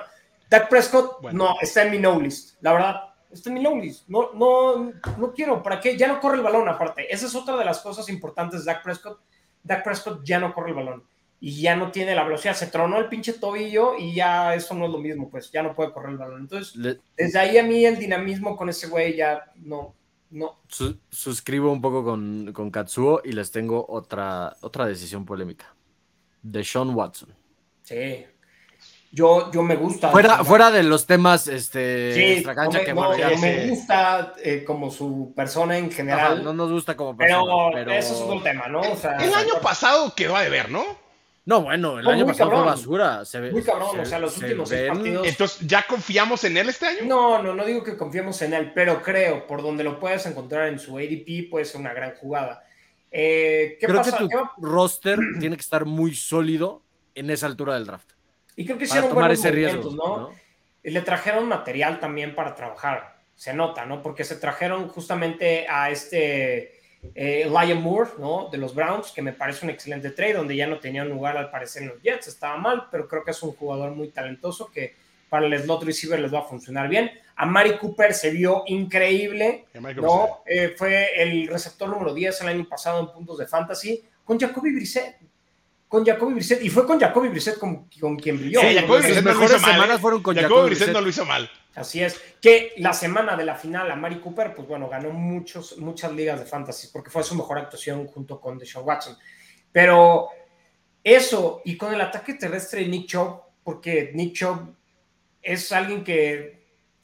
Dak Prescott no está en mi no list. La verdad, Este es mi low list. No, no, no quiero. ¿Para qué? Ya no corre el balón, aparte. Esa es otra de las cosas importantes de Dak Prescott. Dak Prescott ya no corre el balón y ya no tiene la velocidad. Se tronó el pinche tobillo y ya eso no es lo mismo, pues ya no puede correr el balón. Entonces, desde ahí a mí el dinamismo con ese güey ya no. No. suscribo un poco con, con Katsuo y les tengo otra, otra decisión polémica. De Sean Watson. Sí. Yo, yo me gusta. Fuera, fuera de los temas este, sí, cancha, que bueno, ya me gusta eh, como su persona en general. no nos gusta como persona. Pero, eso es otro tema, ¿no? O sea, el, año pasado quedó a deber, ¿no? No, bueno, el año pasado fue basura. Se ve, muy cabrón, o sea, los últimos seis partidos. Entonces, ¿ya confiamos en él este año? No, no, no digo que confiemos en él, pero creo, por donde lo puedes encontrar en su ADP, puede ser una gran jugada. Eh, ¿qué creo que tu roster [CLEARS THROAT] tiene que estar muy sólido en esa altura del draft. Y creo que hicieron tomar ese riesgo, ¿no? Le trajeron material también para trabajar, se nota, ¿no? Porque se trajeron justamente a este eh, Lion Moore, ¿no? De los Browns, que me parece un excelente trade, donde ya no tenía un lugar al parecer en los Jets, estaba mal, pero creo que es un jugador muy talentoso que para el slot receiver les va a funcionar bien. A Mari Cooper se vio increíble, ¿no? Eh, fue el receptor número 10 el año pasado en puntos de fantasy, con Jacoby Brissett. Con Jacoby Brissett, y fue con Jacoby Brissett con, quien brilló. Sí, Jacoby Brissett no mejores semanas fueron con Jacoby, Brissett no lo hizo mal. Así es, que la semana de la final a Mari Cooper, pues bueno, ganó muchos, muchas ligas de fantasy porque fue su mejor actuación junto con Deshaun Watson. Pero eso, y con el ataque terrestre de Nick Chubb, porque Nick Chubb es alguien que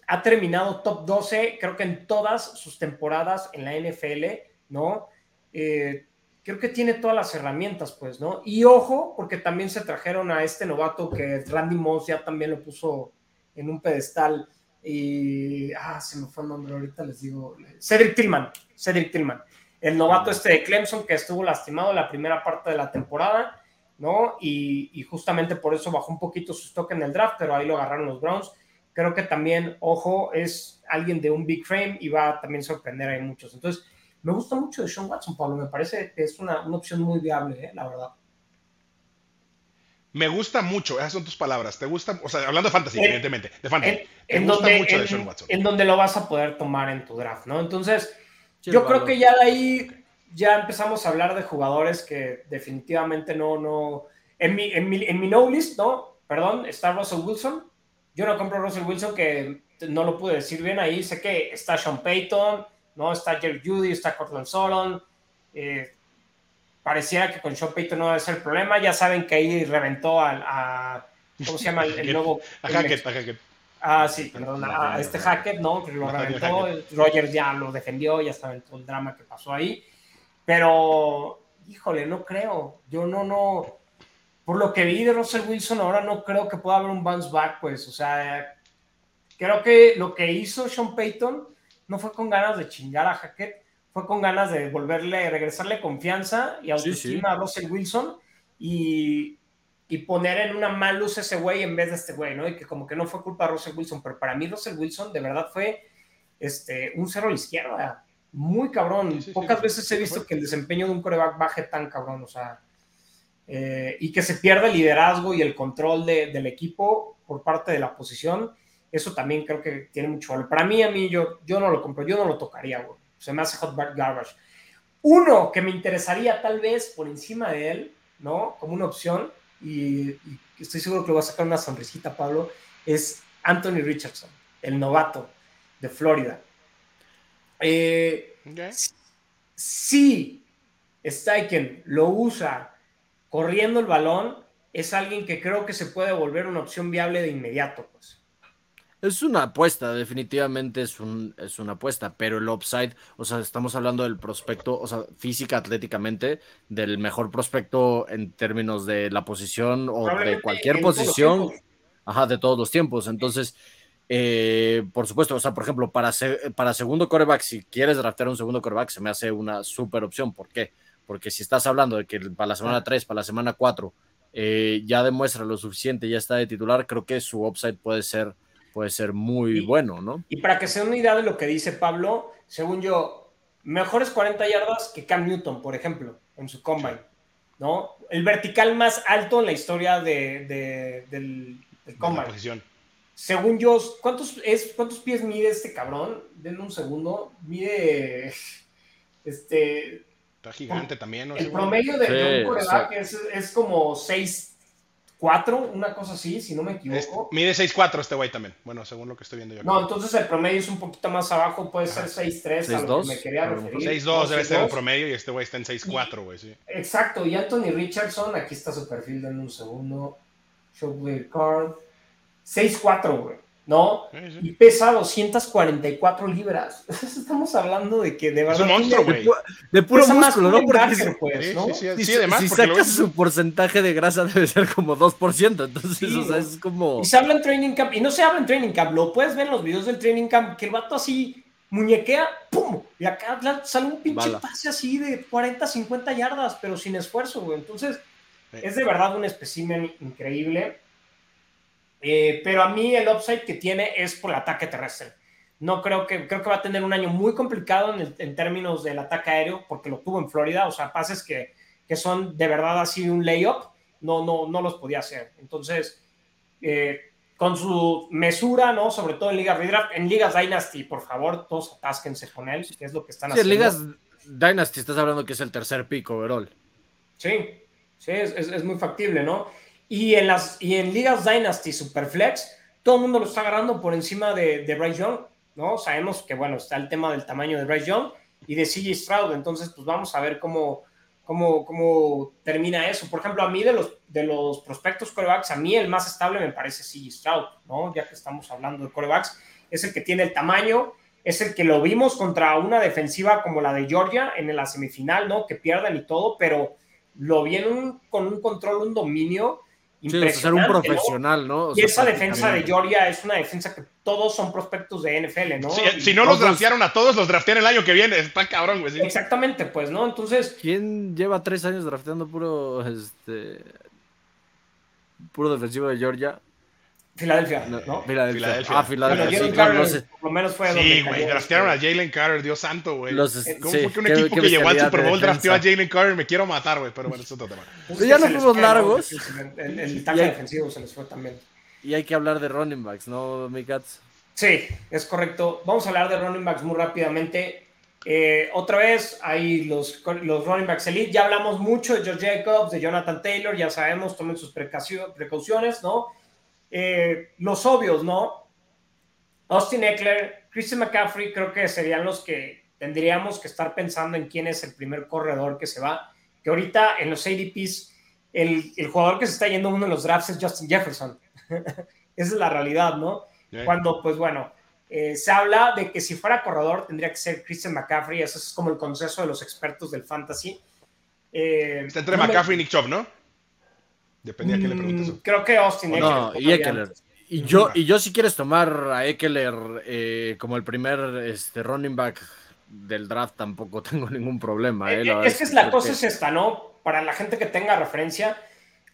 ha terminado top 12, creo que en todas sus temporadas en la NFL, ¿no? Eh, creo que tiene todas las herramientas, pues, ¿no? Y ojo, porque también se trajeron a este novato que Randy Moss ya también lo puso en un pedestal y, ah, se me fue el nombre ahorita, les digo, Cedric Tillman, Cedric Tillman, el novato este de Clemson que estuvo lastimado la primera parte de la temporada, ¿no? Y, justamente por eso bajó un poquito su stock en el draft, pero ahí lo agarraron los Browns. Creo que también, ojo, es alguien de un big frame y va a también sorprender a muchos. Entonces, me gusta mucho de Sean Watson, Pablo, me parece que es una, una opción muy viable, ¿eh? la verdad. Me gusta mucho, esas son tus palabras. ¿Te gusta? O sea, hablando de fantasy, evidentemente. De fantasy. En, donde, mucho de Sean Watson. En donde lo vas a poder tomar en tu draft, ¿no? Entonces, yo creo que ya de ahí ya empezamos a hablar de jugadores que definitivamente no, no. En mi, en mi, en mi no list, ¿no? Perdón, está Russell Wilson. Yo no compro Russell Wilson, que no lo pude decir bien ahí. Sé que está Sean Payton, ¿no? Está Jerry Judy, está Cortland Solon. Eh, pareciera que con Sean Payton no debe ser el problema. Ya saben que ahí reventó a, ¿cómo se llama el, nuevo? A Hackett, a Hackett. Ah, sí, perdón, a, este Hackett, ¿no? Que lo reventó. Rogers ya lo defendió, ya saben todo el drama que pasó ahí. Pero, híjole, no creo. Yo no, no. Por lo que vi de Russell Wilson, ahora no creo que pueda haber un bounce back, pues. O sea, creo que lo que hizo Sean Payton no fue con ganas de chingar a Hackett, fue con ganas de volverle, regresarle confianza y autoestima a Russell Wilson y, y, poner en una mal luz ese güey en vez de este güey, ¿no? Y que como que no fue culpa de Russell Wilson, pero para mí Russell Wilson de verdad fue este, un cero a la izquierda, muy cabrón. Pocas veces he visto que el desempeño de un coreback baje tan cabrón, o sea, eh, y que se pierda el liderazgo y el control de, del equipo por parte de la posición. Eso también creo que tiene mucho valor. Para mí, a mí, yo, yo no lo compro, yo no lo tocaría, güey se me hace Hot Garbage. Uno que me interesaría tal vez por encima de él, ¿no? Como una opción, y, estoy seguro que le va a sacar una sonrisita, Pablo, es Anthony Richardson, el novato de Florida. Eh, Si Steichen lo usa corriendo el balón, es alguien que creo que se puede volver una opción viable de inmediato, pues. Es una apuesta, definitivamente es, un, es una apuesta, pero el upside, o sea, estamos hablando del prospecto, o sea, física, atléticamente, del mejor prospecto en términos de la posición o de cualquier posición, ajá, de todos los tiempos. Entonces, eh, por supuesto, o sea, por ejemplo, para, para segundo coreback, si quieres draftear un segundo coreback, se me hace una super opción. ¿Por qué? Porque si estás hablando de que para la semana 3, para la semana 4, eh, ya demuestra lo suficiente, ya está de titular, creo que su upside puede ser puede ser muy bueno, ¿no? Y para que se den una idea de lo que dice Pablo, según yo, mejores 40 yardas que Cam Newton, por ejemplo, en su combine, ¿no? El vertical más alto en la historia de, del, combine. según yo, ¿cuántos, es, ¿cuántos pies mide este cabrón? Denme un segundo. Mide. Este. Está gigante también. ¿no? El promedio de, de un coreback es, es, como 6 4, una cosa así, si no me equivoco. mide 6'4 este güey también. Bueno, según lo que estoy viendo yo. No, entonces el promedio es un poquito más abajo, puede ser 6'3 a lo que me quería referir. 6'2 debe ser el promedio y este güey está en 6'4, güey, sí. Exacto, y Anthony Richardson, aquí está su perfil, denme un segundo. Showplay card. 6'4, güey. ¿No? Y pesa 244 libras. [LAUGHS] Estamos hablando de que de verdad. Es un monstruo, güey. De, puro músculo, ¿no? Porque pues, ¿no? Sí, sí, sí, además, si, sacas su porcentaje de grasa debe ser como 2%. Entonces, o sea, es como. Y se habla en training camp, y no se habla en training camp, lo puedes ver en los videos del training camp, que el vato así muñequea, ¡pum! Y acá sale un pinche pase así de 40, 50 yardas, pero sin esfuerzo, güey. Entonces, es de verdad un espécimen increíble. Eh, pero a mí el upside que tiene es por el ataque terrestre. No creo que, creo que va a tener un año muy complicado en, términos del ataque aéreo, porque lo tuvo en Florida, o sea, pases que, que son de verdad así un layup, no, no, no los podía hacer. Entonces, eh, con su mesura, ¿no? Sobre todo en Ligas Redraft, en Ligas Dynasty, por favor, todos atásquense con él, que es lo que están sí, haciendo. En Ligas Dynasty estás hablando que es el tercer pico overall. Sí, sí, es, es, es muy factible, ¿no? Y en, las, y en ligas Dynasty Superflex, todo el mundo lo está agarrando por encima de, de Bryce Young, ¿no? Sabemos que, bueno, está el tema del tamaño de Bryce Young y de CJ Stroud, entonces, pues vamos a ver cómo, cómo, cómo termina eso. Por ejemplo, a mí de los, de los prospectos corebacks, a mí el más estable me parece CJ Stroud, ¿no? Ya que estamos hablando de corebacks, es el que tiene el tamaño, es el que lo vimos contra una defensiva como la de Georgia en la semifinal, ¿no? Que pierdan y todo, pero lo vieron con un control, un dominio Sí, ser un profesional, ¿no? y esa defensa de Georgia es una defensa que todos son prospectos de NFL, ¿no? si no los draftearon a todos, los draftean el año que viene. Está cabrón, güey. Exactamente, pues, ¿no? Entonces. ¿Quién lleva tres años drafteando puro, este, puro defensivo de Georgia? Filadelfia, ¿no? Filadelfia. Ah, Filadelfia. Sí, claro, no sé. Por lo menos fue Sí, güey, draftearon a Jalen Carter, Dios santo, güey. ¿Cómo fue que un equipo que llegó al Super Bowl drafteó a Jalen Carter? Me quiero matar, güey, pero bueno, es otro tema. Pues ya nos fuimos largos. El, el tackle defensivo se les fue también. Y hay que hablar de running backs, ¿no, Mikats? Sí, es correcto. Vamos a hablar de running backs muy rápidamente. Eh, otra vez, hay los, los running backs elite. Ya hablamos mucho de George Jacobs, de Jonathan Taylor, ya sabemos, tomen sus precauciones, ¿no? Eh, los obvios, ¿no? Austin Eckler, Christian McCaffrey, creo que serían los que tendríamos que estar pensando en quién es el primer corredor que se va. Que ahorita en los ADPs, el, el jugador que se está yendo uno de los drafts es Justin Jefferson. [LAUGHS] Esa es la realidad, ¿no? Cuando, pues bueno, eh, se habla de que si fuera corredor tendría que ser Christian McCaffrey, ese es como el consenso de los expertos del fantasy. Eh, está entre McCaffrey y Nick Chubb, ¿no? Dependía a quién le preguntes. Mm, creo que Austin No, y Eckler. Y yo, y yo si quieres tomar a Eckler eh, como el primer este, running back del draft tampoco [LAUGHS] tengo ningún problema. Eh, es que es la cosa es esta, ¿no? Para la gente que tenga referencia,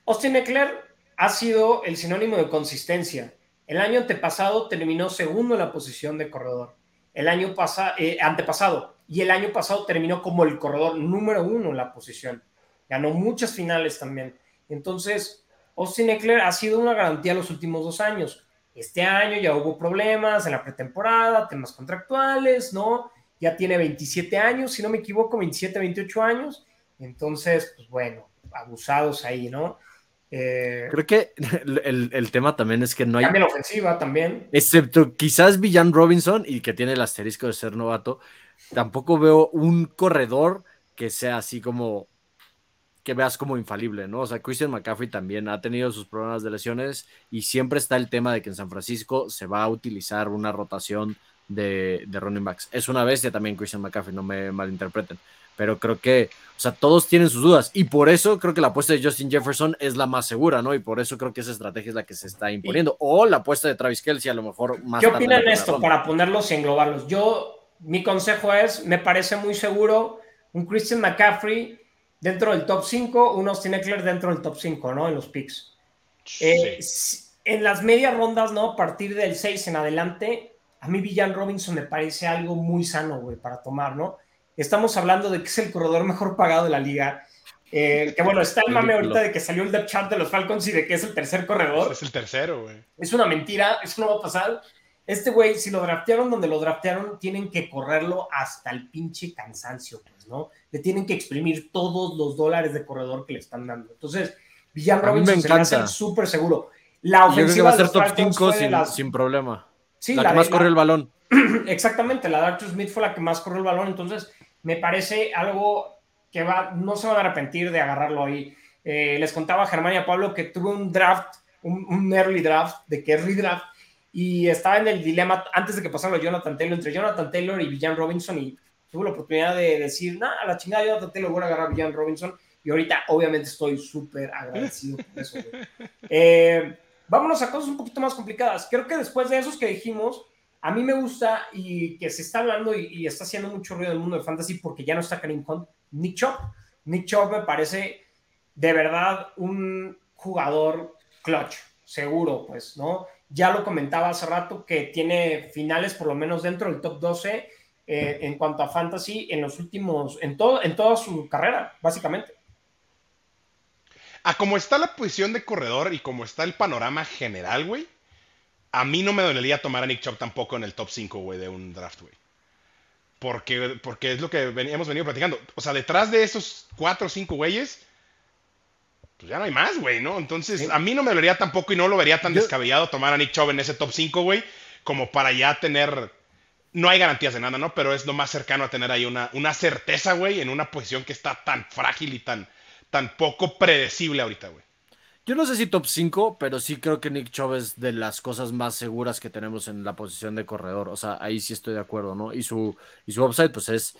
Austin Eckler ha sido el sinónimo de consistencia. El año antepasado terminó segundo en la posición de corredor. El año pasado, eh, antepasado. Y el año pasado terminó como el corredor número uno en la posición. Ganó muchas finales también. Entonces, Austin Eckler ha sido una garantía los últimos dos años. Este año ya hubo problemas en la pretemporada, temas contractuales, ¿no? Ya tiene 27 años, si no me equivoco, 27, 28 años. Entonces, pues bueno, abusados ahí, ¿no? Eh, Creo que el, tema también es que no hay. Cambia la ofensiva también. Excepto quizás Villan Robinson y que tiene el asterisco de ser novato. Tampoco veo un corredor que sea así como que veas como infalible, ¿no? O sea, Christian McCaffrey también ha tenido sus problemas de lesiones y siempre está el tema de que en San Francisco se va a utilizar una rotación de, de running backs. Es una bestia también Christian McCaffrey, no me malinterpreten, pero creo que, o sea, todos tienen sus dudas y por eso creo que la apuesta de Justin Jefferson es la más segura, ¿no? Y por eso creo que esa estrategia es la que se está imponiendo. O la apuesta de Travis Kelsey, a lo mejor más. ¿Qué opinan de esto para ponerlos y englobarlos? Yo, mi consejo es, me parece muy seguro un Christian McCaffrey dentro del top 5, un Austin Eckler dentro del top 5, ¿no? En los picks. Eh, en las medias rondas, ¿no? A partir del 6 en adelante, a mí Villan Robinson me parece algo muy sano, güey, para tomar, ¿no? Estamos hablando de que es el corredor mejor pagado de la liga. Eh, que bueno, está el mame ahorita de que salió el depth chart de los Falcons y de que es el tercer corredor. Es el tercero, güey. Es una mentira, eso no va a pasar. Este güey, si lo draftearon donde lo draftearon, tienen que correrlo hasta el pinche cansancio, pues, ¿no? Le tienen que exprimir todos los dólares de corredor que le están dando. Entonces, Villan Robinson se me hace súper seguro. La ofensiva va a ser top 5 sin, sin, problema. Sí, la, que más corre el balón. [CLEARS THROAT] Exactamente, la Dark Smith fue la que más corrió el balón, entonces me parece algo que va, no se van a arrepentir de agarrarlo ahí. Eh, les contaba a Germán y a Pablo que tuve un draft, un, early draft, de que early draft, y estaba en el dilema antes de que pasara Jonathan Taylor, entre Jonathan Taylor y Villan Robinson, y tuve la oportunidad de decir, nada, a la chingada Jonathan Taylor voy a agarrar a Villan Robinson, y ahorita obviamente estoy súper agradecido por eso. [LAUGHS] Eh, vámonos a cosas un poquito más complicadas. Creo que después de esos que dijimos, a mí me gusta y que se está hablando y, está haciendo mucho ruido en el mundo del fantasy porque ya no está Karim Hunt, Nick Chop. Nick Chop me parece de verdad un jugador clutch, seguro, pues, ¿no? Ya lo comentaba hace rato que tiene finales por lo menos dentro del top 12 eh, en cuanto a fantasy en los últimos, en, todo, en toda su carrera, básicamente. A como está la posición de corredor y como está el panorama general, güey, a mí no me dolería tomar a Nick Chubb tampoco en el top 5, güey, de un draft, güey. Porque, porque es lo que hemos venido platicando. O sea, detrás de esos 4 o 5 güeyes, pues ya no hay más, güey, ¿no? Entonces, a mí no me dolería tampoco y no lo vería tan descabellado tomar a Nick Chubb en ese top 5, güey, como para ya tener. No hay garantías de nada, ¿no? Pero es lo más cercano a tener ahí una, una certeza, güey, en una posición que está tan frágil y tan, tan poco predecible ahorita, güey. Yo no sé si top 5, pero sí creo que Nick Chubb es de las cosas más seguras que tenemos en la posición de corredor. O sea, ahí sí estoy de acuerdo, ¿no? Y su, y su upside, pues es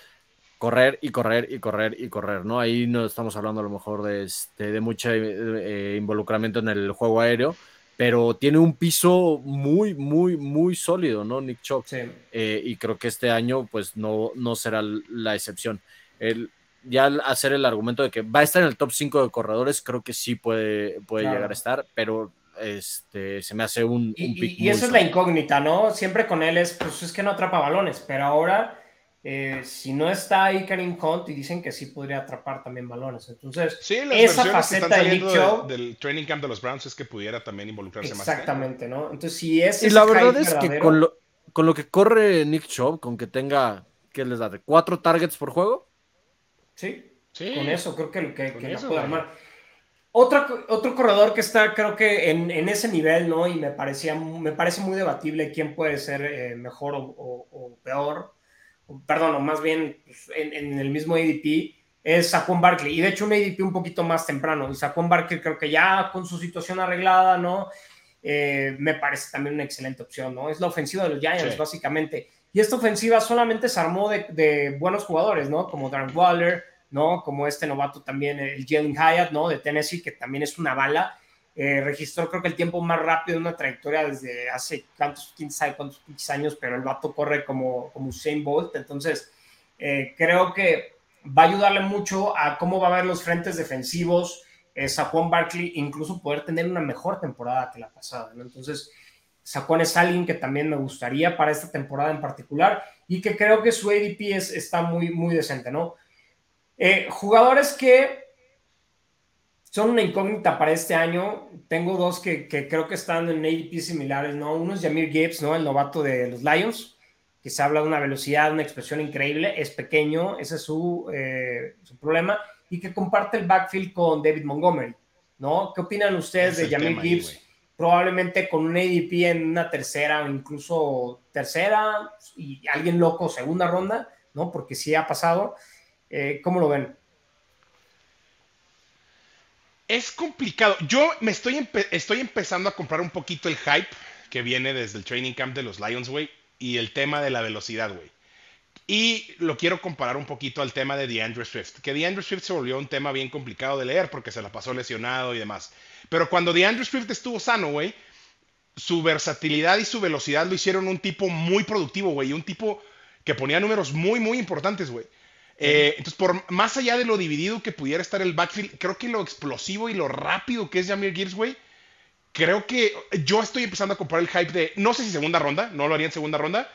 correr y correr y correr y correr, ¿no? Ahí no estamos hablando a lo mejor de, este, de mucho eh, involucramiento en el juego aéreo, pero tiene un piso muy, muy, muy sólido, ¿no? Nick Chubb. Eh, y creo que este año, pues no, no será la excepción. El, ya hacer el argumento de que va a estar en el top 5 de corredores, creo que sí puede, puede llegar a estar, pero este, se me hace un, Y, esa es la incógnita, ¿no? Siempre con él es, pues es que no atrapa balones, pero ahora, eh, si no está ahí Karim Hunt, y dicen que sí podría atrapar también balones. Entonces, esa faceta de Nick del training camp de los Browns es que pudiera también involucrarse más. Exactamente, ¿no? Entonces, si es. Y la verdad es que con lo, con lo que corre Nick Chubb, con que tenga, ¿qué les da? ¿De cuatro targets por juego? Sí, con eso creo que, que, que puede armar. Otro, otro corredor que está, creo que en, en, ese nivel, ¿no? Y me, parecía, me parece muy debatible quién puede ser eh, mejor o, peor, perdón, o más bien pues, en, en, el mismo ADP, es Saquon Barkley. Y de hecho, un ADP un poquito más temprano. Y Saquon Barkley creo que ya con su situación arreglada, ¿no? Eh, me parece también una excelente opción, ¿no? Es la ofensiva de los Giants, básicamente. Y esta ofensiva solamente se armó de, de buenos jugadores, ¿no? Como Darren Waller, ¿no? Como este novato también, el Jalen Hyatt, ¿no? De Tennessee, que también es una bala. Eh, registró creo que el tiempo más rápido de una trayectoria desde hace cuántos, quién sabe cuántos años, pero el vato corre como, como Usain Bolt. Entonces, eh, creo que va a ayudarle mucho a cómo va a ver los frentes defensivos. Eh, Saquon Barkley, incluso poder tener una mejor temporada que la pasada, ¿no? Entonces, Saquon es alguien que también me gustaría para esta temporada en particular y que creo que su ADP es, está muy, muy decente, ¿no? Eh, jugadores que son una incógnita para este año. Tengo dos que, creo que están en ADP similares, ¿no? Uno es Jamir Gibbs, ¿no? El novato de los Lions, que se habla de una velocidad, una expresión increíble. Es pequeño, ese es su, eh, su problema. Y que comparte el backfield con David Montgomery, ¿no? ¿Qué opinan ustedes de Jamir Gibbs? Probablemente con un ADP en una tercera o incluso tercera y alguien loco segunda ronda, ¿no? Porque sí ha pasado. Eh, ¿Cómo lo ven? Es complicado. Yo me estoy, estoy empezando a comprar un poquito el hype que viene desde el training camp de los Lions, güey, y el tema de la velocidad, güey. Y lo quiero comparar un poquito al tema de DeAndre Swift, que DeAndre Swift se volvió un tema bien complicado de leer porque se la pasó lesionado y demás. Pero cuando DeAndre Swift estuvo sano, güey, su versatilidad y su velocidad lo hicieron un tipo muy productivo, güey, un tipo que ponía números muy, muy importantes, güey. Eh, entonces, por más allá de lo dividido que pudiera estar el backfield, creo que lo explosivo y lo rápido que es Jamir Gibbs, güey, creo que yo estoy empezando a comprar el hype de, no sé si segunda ronda, no lo haría en segunda ronda,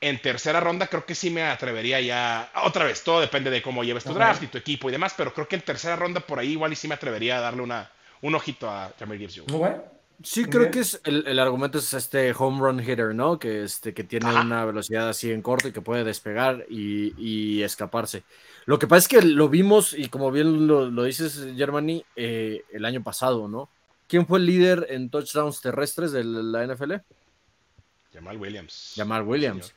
En tercera ronda creo que sí me atrevería ya, otra vez, todo depende de cómo lleves tu draft y tu equipo y demás, pero creo que en tercera ronda por ahí igual y sí me atrevería a darle una, un ojito a Jamir Gibbs. Sí, creo que es el, argumento es este home run hitter, ¿no? Que, este, que tiene una velocidad así en corto y que puede despegar y, escaparse. Lo que pasa es que lo vimos, y como bien lo, dices, Germany, eh, el año pasado, ¿no? ¿Quién fue el líder en touchdowns terrestres de la NFL? Jamal Williams. Jamal Williams.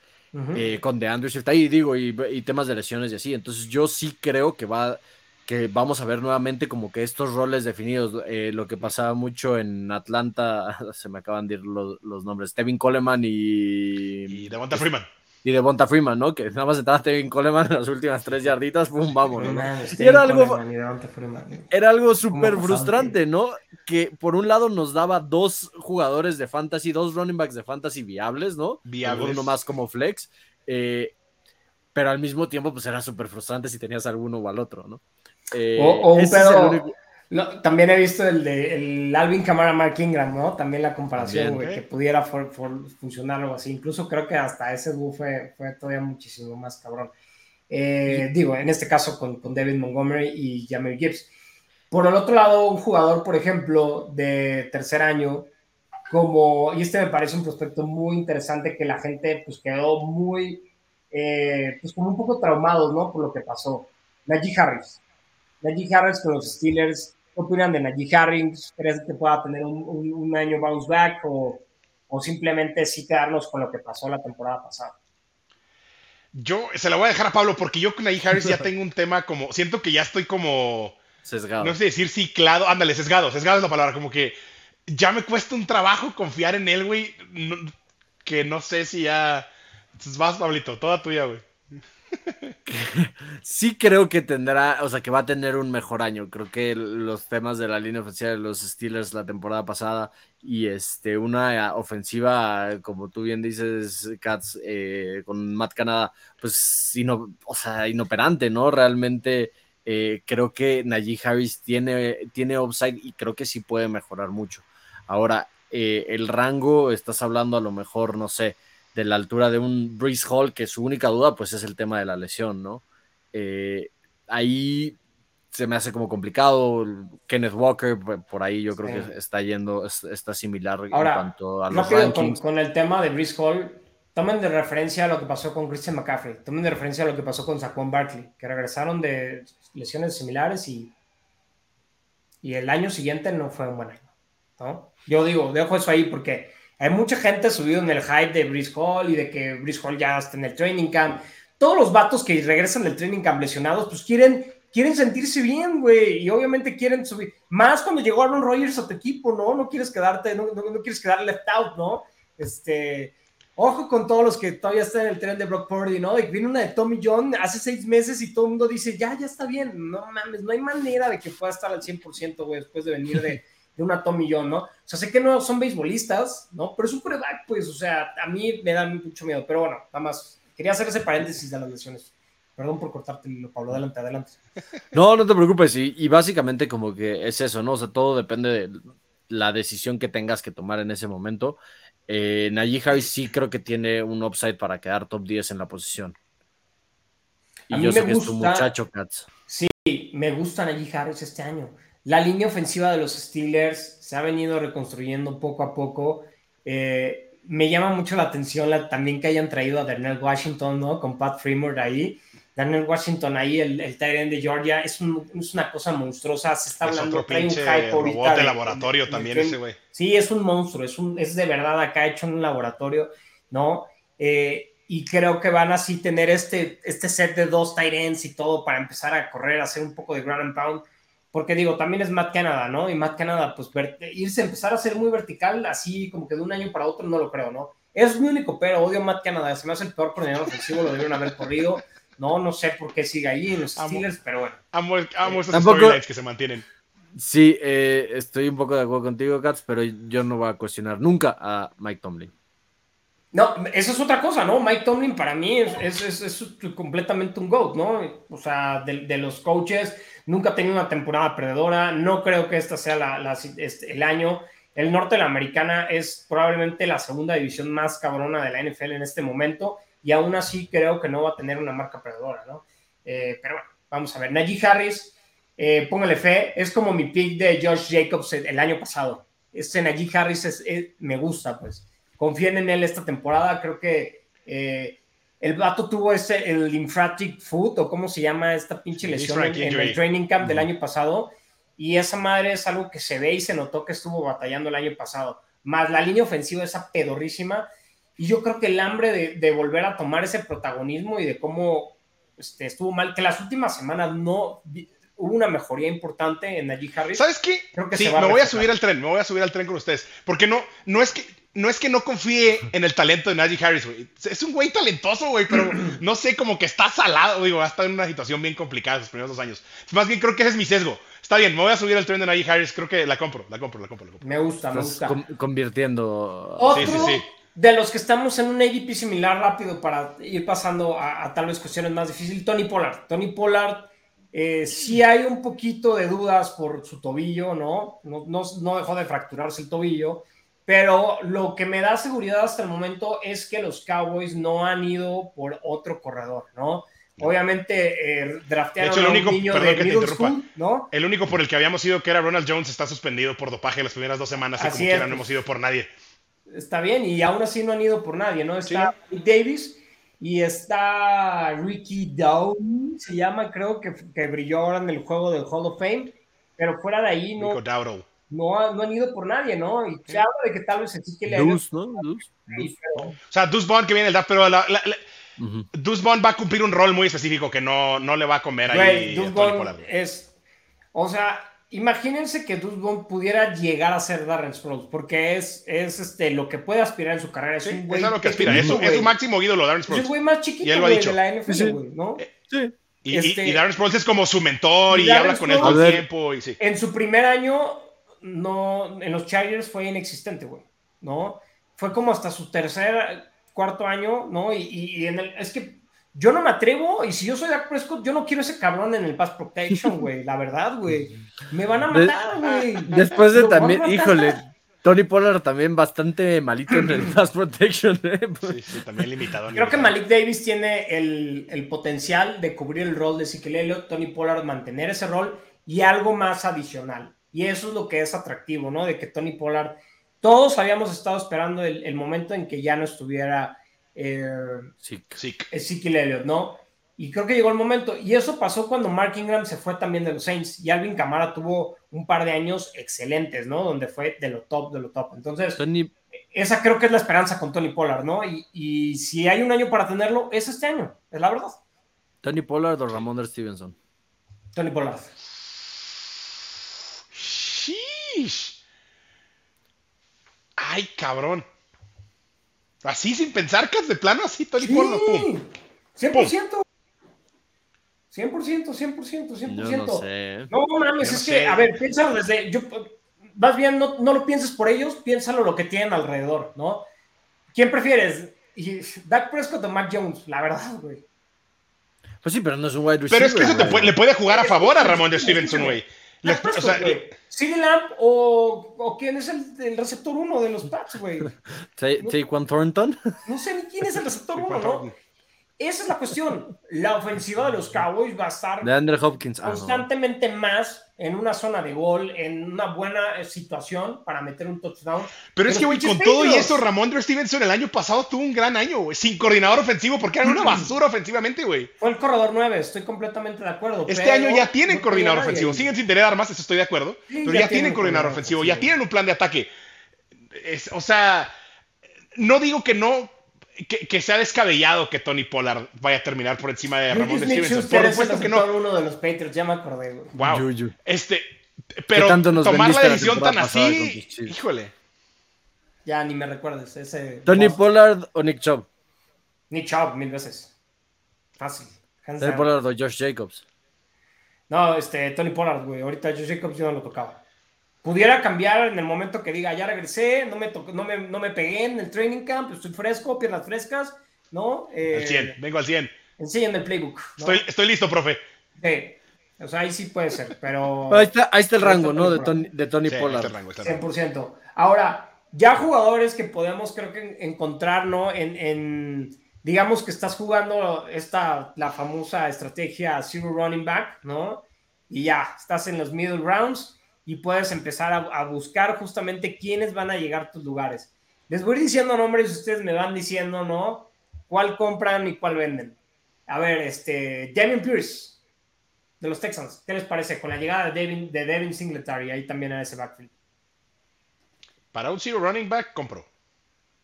Eh, con DeAndre Swift ahí, digo, y, y, temas de lesiones y así. Entonces yo sí creo que va que vamos a ver nuevamente como que estos roles definidos, eh, lo que pasaba mucho en Atlanta, [LAUGHS] se me acaban de ir los, nombres, Tevin Coleman y... Y Devonta Freeman. Y Devonta Freeman, ¿no? Que nada más entraba Tevin Coleman en las últimas tres yarditas, ¡pum! Vamos. Y era algo, era algo súper frustrante, ¿no? Que por un lado nos daba dos jugadores de fantasy, dos running backs de fantasy viables, ¿no? Viables. Uno más como flex. Eh, pero al mismo tiempo, pues era súper frustrante si tenías alguno o al otro, ¿no? Eh, o, un pedo. también he visto el de el Alvin Kamara Mark Ingram, ¿no? También la comparación, que pudiera funcionar algo así. Incluso creo que hasta ese bug fue, fue todavía muchísimo más cabrón. Eh, digo, en este caso con, con, David Montgomery y Jamir Gibbs. Por el otro lado, un jugador, por ejemplo, de tercer año, como, y este me parece un prospecto muy interesante que la gente pues quedó muy, eh, pues como un poco traumados, ¿no? Por lo que pasó. Najee Harris. Najee Harris con los Steelers. ¿Qué opinan de Najee Harris? ¿Crees que pueda tener un, año bounce back o, o, simplemente sí quedarnos con lo que pasó la temporada pasada? Yo se la voy a dejar a Pablo porque yo con Najee Harris ya [LAUGHS] tengo un tema como, siento que ya estoy como... Sesgado. No sé decir ciclado, ándale, sesgado, sesgado es la palabra, como que ya me cuesta un trabajo confiar en él, güey, que no sé si ya... Vas, Pablito, toda tuya, güey. [LAUGHS] sí creo que tendrá, o sea, que va a tener un mejor año. Creo que los temas de la línea ofensiva de los Steelers la temporada pasada y este, una ofensiva, como tú bien dices, Cats, eh, con Matt Canada, pues, o sea, inoperante, ¿no? Realmente eh, creo que Najee Harris tiene, tiene upside y creo que sí puede mejorar mucho. Ahora, eh, el rango, estás hablando a lo mejor, no sé, de la altura de un Breeze Hall, que su única duda pues es el tema de la lesión, ¿no? Eh, ahí se me hace como complicado. Kenneth Walker, por ahí yo creo que está yendo, está similar en cuanto a los rankings. Con, el tema de Breeze Hall, tomen de referencia a lo que pasó con Christian McCaffrey, tomen de referencia a lo que pasó con Saquon Barkley, que regresaron de lesiones similares y, y el año siguiente no fue un buen año. ¿no? Yo digo, dejo eso ahí porque hay mucha gente subido en el hype de Brice Hall y de que Brice Hall ya está en el training camp. Todos los vatos que regresan del training camp lesionados, pues quieren, quieren sentirse bien, güey. Y obviamente quieren subir. Más cuando llegó Aaron Rodgers a tu equipo, ¿no? No quieres quedarte, no, no, quieres quedar left out, ¿no? Este. Ojo con todos los que todavía están en el tren de Brock Purdy, ¿no? Y viene una de Tommy John hace seis meses y todo el mundo dice, ya, ya está bien. No mames, no hay manera de que pueda estar al 100%, güey, después de venir de, de una Tommy John, ¿no? O sea, sé que no son beisbolistas, ¿no? Pero es un quarterback, pues, o sea, a mí me da mucho miedo. Pero bueno, nada más, quería hacer ese paréntesis de las lesiones. Perdón por cortarte, Pablo, adelante, adelante. [LAUGHS] No, no te preocupes, y, básicamente como que es eso, ¿no? O sea, todo depende de la decisión que tengas que tomar en ese momento. Eh, Najee Harris sí creo que tiene un upside para quedar top 10 en la posición. Y yo sé que es tu muchacho, Katz. Sí, me gusta Najee Harris este año. La línea ofensiva de los Steelers se ha venido reconstruyendo poco a poco. Eh, me llama mucho la atención también que hayan traído a Daniel Washington, ¿no? Con Pat Freeman ahí. Daniel Washington ahí, el, el de Georgia, es, una cosa monstruosa. Se está hablando, trae un hype ahorita. de laboratorio también ese güey. Sí, es un monstruo, es, un, es de verdad acá hecho en un laboratorio, ¿no? Eh, y creo que van así tener este, este set de dos ends y todo para empezar a correr, hacer un poco de ground and pound porque digo, también es Matt Canada, ¿no? Y Matt Canada, pues irse, empezar a ser muy vertical, así como que de un año para otro, no lo creo, ¿no? Es mi único pero, odio a Matt Canada, se me hace el peor coordinador ofensivo, lo debieron haber corrido. No, no sé por qué sigue ahí en los Steelers, pero bueno. Amo, amo estos storylines que se mantienen. Sí, eh, estoy un poco de acuerdo contigo, Katz, pero yo no voy a cuestionar nunca a Mike Tomlin. No, eso es otra cosa, ¿no? Mike Tomlin para mí es, es, es, completamente un GOAT, ¿no? O sea, de, de los coaches nunca ha tenido una temporada perdedora, no creo que esta sea la, este, el año. El norte de la americana es probablemente la segunda división más cabrona de la NFL en este momento. y aún así creo que no va a tener una marca perdedora, ¿no? Eh, pero bueno, vamos a ver. Najee Harris, eh, póngale fe, es como mi pick de Josh Jacobs el año pasado. Este Najee Harris es, me gusta, pues. Confíen en él esta temporada, creo que eh, el vato tuvo ese, el lymphatic foot, o cómo se llama esta pinche lesión en, el training camp del año pasado, y esa madre es algo que se ve y se notó que estuvo batallando el año pasado. Más la línea ofensiva, esa pedorrísima, y yo creo que el hambre de, de volver a tomar ese protagonismo y de cómo este, estuvo mal, que las últimas semanas no hubo una mejoría importante en Najee Harris. ¿Sabes qué? sí, me voy a subir al tren, me voy a subir al tren con ustedes, porque no, no es que no es que no confíe en el talento de Najee Harris, güey. Es un güey talentoso, güey, pero [CLEARS THROAT] no sé, como que está salado, digo, va a estar en una situación bien complicada los primeros dos años. Más bien creo que ese es mi sesgo. Está bien, me voy a subir al tren de Najee Harris, creo que la compro, la compro, la compro, la compro. Me gusta, me gusta. convirtiendo. Otro sí, sí, sí. de los que estamos en un ADP similar rápido para ir pasando a, tal vez cuestiones más difíciles, Tony Pollard. Tony Pollard, eh, sí hay un poquito de dudas por su tobillo, ¿no? No, no, no dejó de fracturarse el tobillo pero lo que me da seguridad hasta el momento es que los Cowboys no han ido por otro corredor, ¿no? Obviamente eh, draftearon de hecho, el único, a un niño perdón de que te ¿no? El único por el que habíamos ido, que era Ronald Jones, está suspendido por dopaje las primeras dos semanas y como quiera no hemos ido por nadie. Está bien, y aún así no han ido por nadie, ¿no? Está Davis y está Ricky Down, se llama, creo que, que brilló ahora en el juego del Hall of Fame, pero fuera de ahí no. Rico Dowdle no, no han ido por nadie, ¿no? Y se habla de que tal vez sí que le Deuce, ¿no? Deuce. O sea, Deuce Bond que viene el DAP, pero la, la, Deuce Bond va a cumplir un rol muy específico que no, no le va a comer ahí. Deuce Bond es, o sea, imagínense que Deuce Bond pudiera llegar a ser Darren Sproles, porque es, es este, lo que puede aspirar en su carrera. Es un güey es lo que aspira, es, su, es su máximo ídolo, Darren Sproles. Es un güey más chiquito, de la NFL, güey, ¿no? Sí. Y, este, y, Darren Sproles es como su mentor y, habla con él todo el tiempo. Y sí. En su primer año no, en los Chargers fue inexistente, güey, ¿no? Fue como hasta su tercer, cuarto año, ¿no? Y, en el, es que yo no me atrevo, y si yo soy Dak Prescott, yo no quiero ese cabrón en el Pass Protection, güey, la verdad, güey. Me van a matar, güey. Después de también, híjole, Tony Pollard también bastante malito en el Pass Protection, ¿eh? Sí, sí, también limitado. Creo que Malik Davis tiene el, el, potencial de cubrir el rol de Ezekiel Tony Pollard mantener ese rol y algo más adicional. Y eso es lo que es atractivo, ¿no? De que Tony Pollard, todos habíamos estado esperando el, momento en que ya no estuviera eh, Ezekiel Elliott, ¿no? Y creo que llegó el momento. Y eso pasó cuando Mark Ingram se fue también de los Saints. Y Alvin Kamara tuvo un par de años excelentes, ¿no? Donde fue de lo top, de lo top. Entonces, esa creo que es la esperanza con Tony Pollard, ¿no? Y, y, si hay un año para tenerlo, es este año, es la verdad. Tony Pollard o Ramón Stevenson. Tony Pollard. Ay, cabrón. Así sin pensar, que de plano, así, Tony sí. Pollard, pum. 100%. 100%, 100%, 100%. no, sé. no mames, es que, a ver, piénsalo desde. Yo, más bien, no, no, lo pienses por ellos, piénsalo lo que tienen alrededor, ¿no? ¿Quién prefieres? Dak Prescott o Mac Jones, la verdad, güey. Pues sí, pero no es un wide receiver. Pero es que eso te le puede jugar a favor a Ramón de Stevenson, güey. O sea, ¿CD Lamp o, o, quién es el, el receptor 1 de los Pats, güey? [LAUGHS] ¿Taquan Thornton? No sé ni quién es el receptor 1, ¿no? Esa es la cuestión. La ofensiva de los Cowboys va a estar de Andrew Hopkins. Ah, constantemente más en una zona de gol, en una buena situación para meter un touchdown. Pero, es que, güey, con todo y eso, Ramón Stevenson el año pasado tuvo un gran año, güey, sin coordinador ofensivo, porque era una [CLEARS THROAT] basura ofensivamente, güey. Fue el corredor 9, estoy completamente de acuerdo. Este año ya tienen coordinador ofensivo, siguen sin tener armas, eso estoy de acuerdo, pero ya, tienen coordinador ofensivo, ya tienen un plan de ataque. o sea, no digo que no que, sea descabellado que Tony Pollard vaya a terminar por encima de Ramón Stevenson. Por supuesto que no. uno de los Patriots, ya me acordé. Wow. Este, pero tomar la decisión tan así, híjole. Ya ni me recuerdes ese. Tony Pollard o Nick Chubb. Nick Chubb mil veces. Fácil. Tony Pollard o Josh Jacobs. No, este Tony Pollard, güey. Ahorita Josh Jacobs yo no lo tocaba pudiera cambiar en el momento que diga, ya regresé, no me, no me, no me pegué en el training camp, estoy fresco, piernas frescas, ¿no? Eh, al 100, vengo al 100. Enséñame el playbook. Estoy, estoy, listo, profe. Sí, o sea, ahí sí puede ser, pero... [LAUGHS] ahí, está, ahí está el rango, ¿no? De Tony, de Tony Pollard. Está rango, está 100%. Ahora, ya jugadores que podemos, creo que, encontrar, ¿no? En, en, digamos que estás jugando esta, la famosa estrategia zero running back, ¿no? Y ya, estás en los middle rounds y puedes empezar a, a buscar justamente quiénes van a llegar a tus lugares. Les voy diciendo nombres y ustedes me van diciendo, ¿no? ¿Cuál compran y cuál venden? A ver, este, Damien Pierce, de los Texans, ¿qué les parece? Con la llegada de Devin, de Devin Singletary, ahí también en ese backfield. Para un zero running back, compro.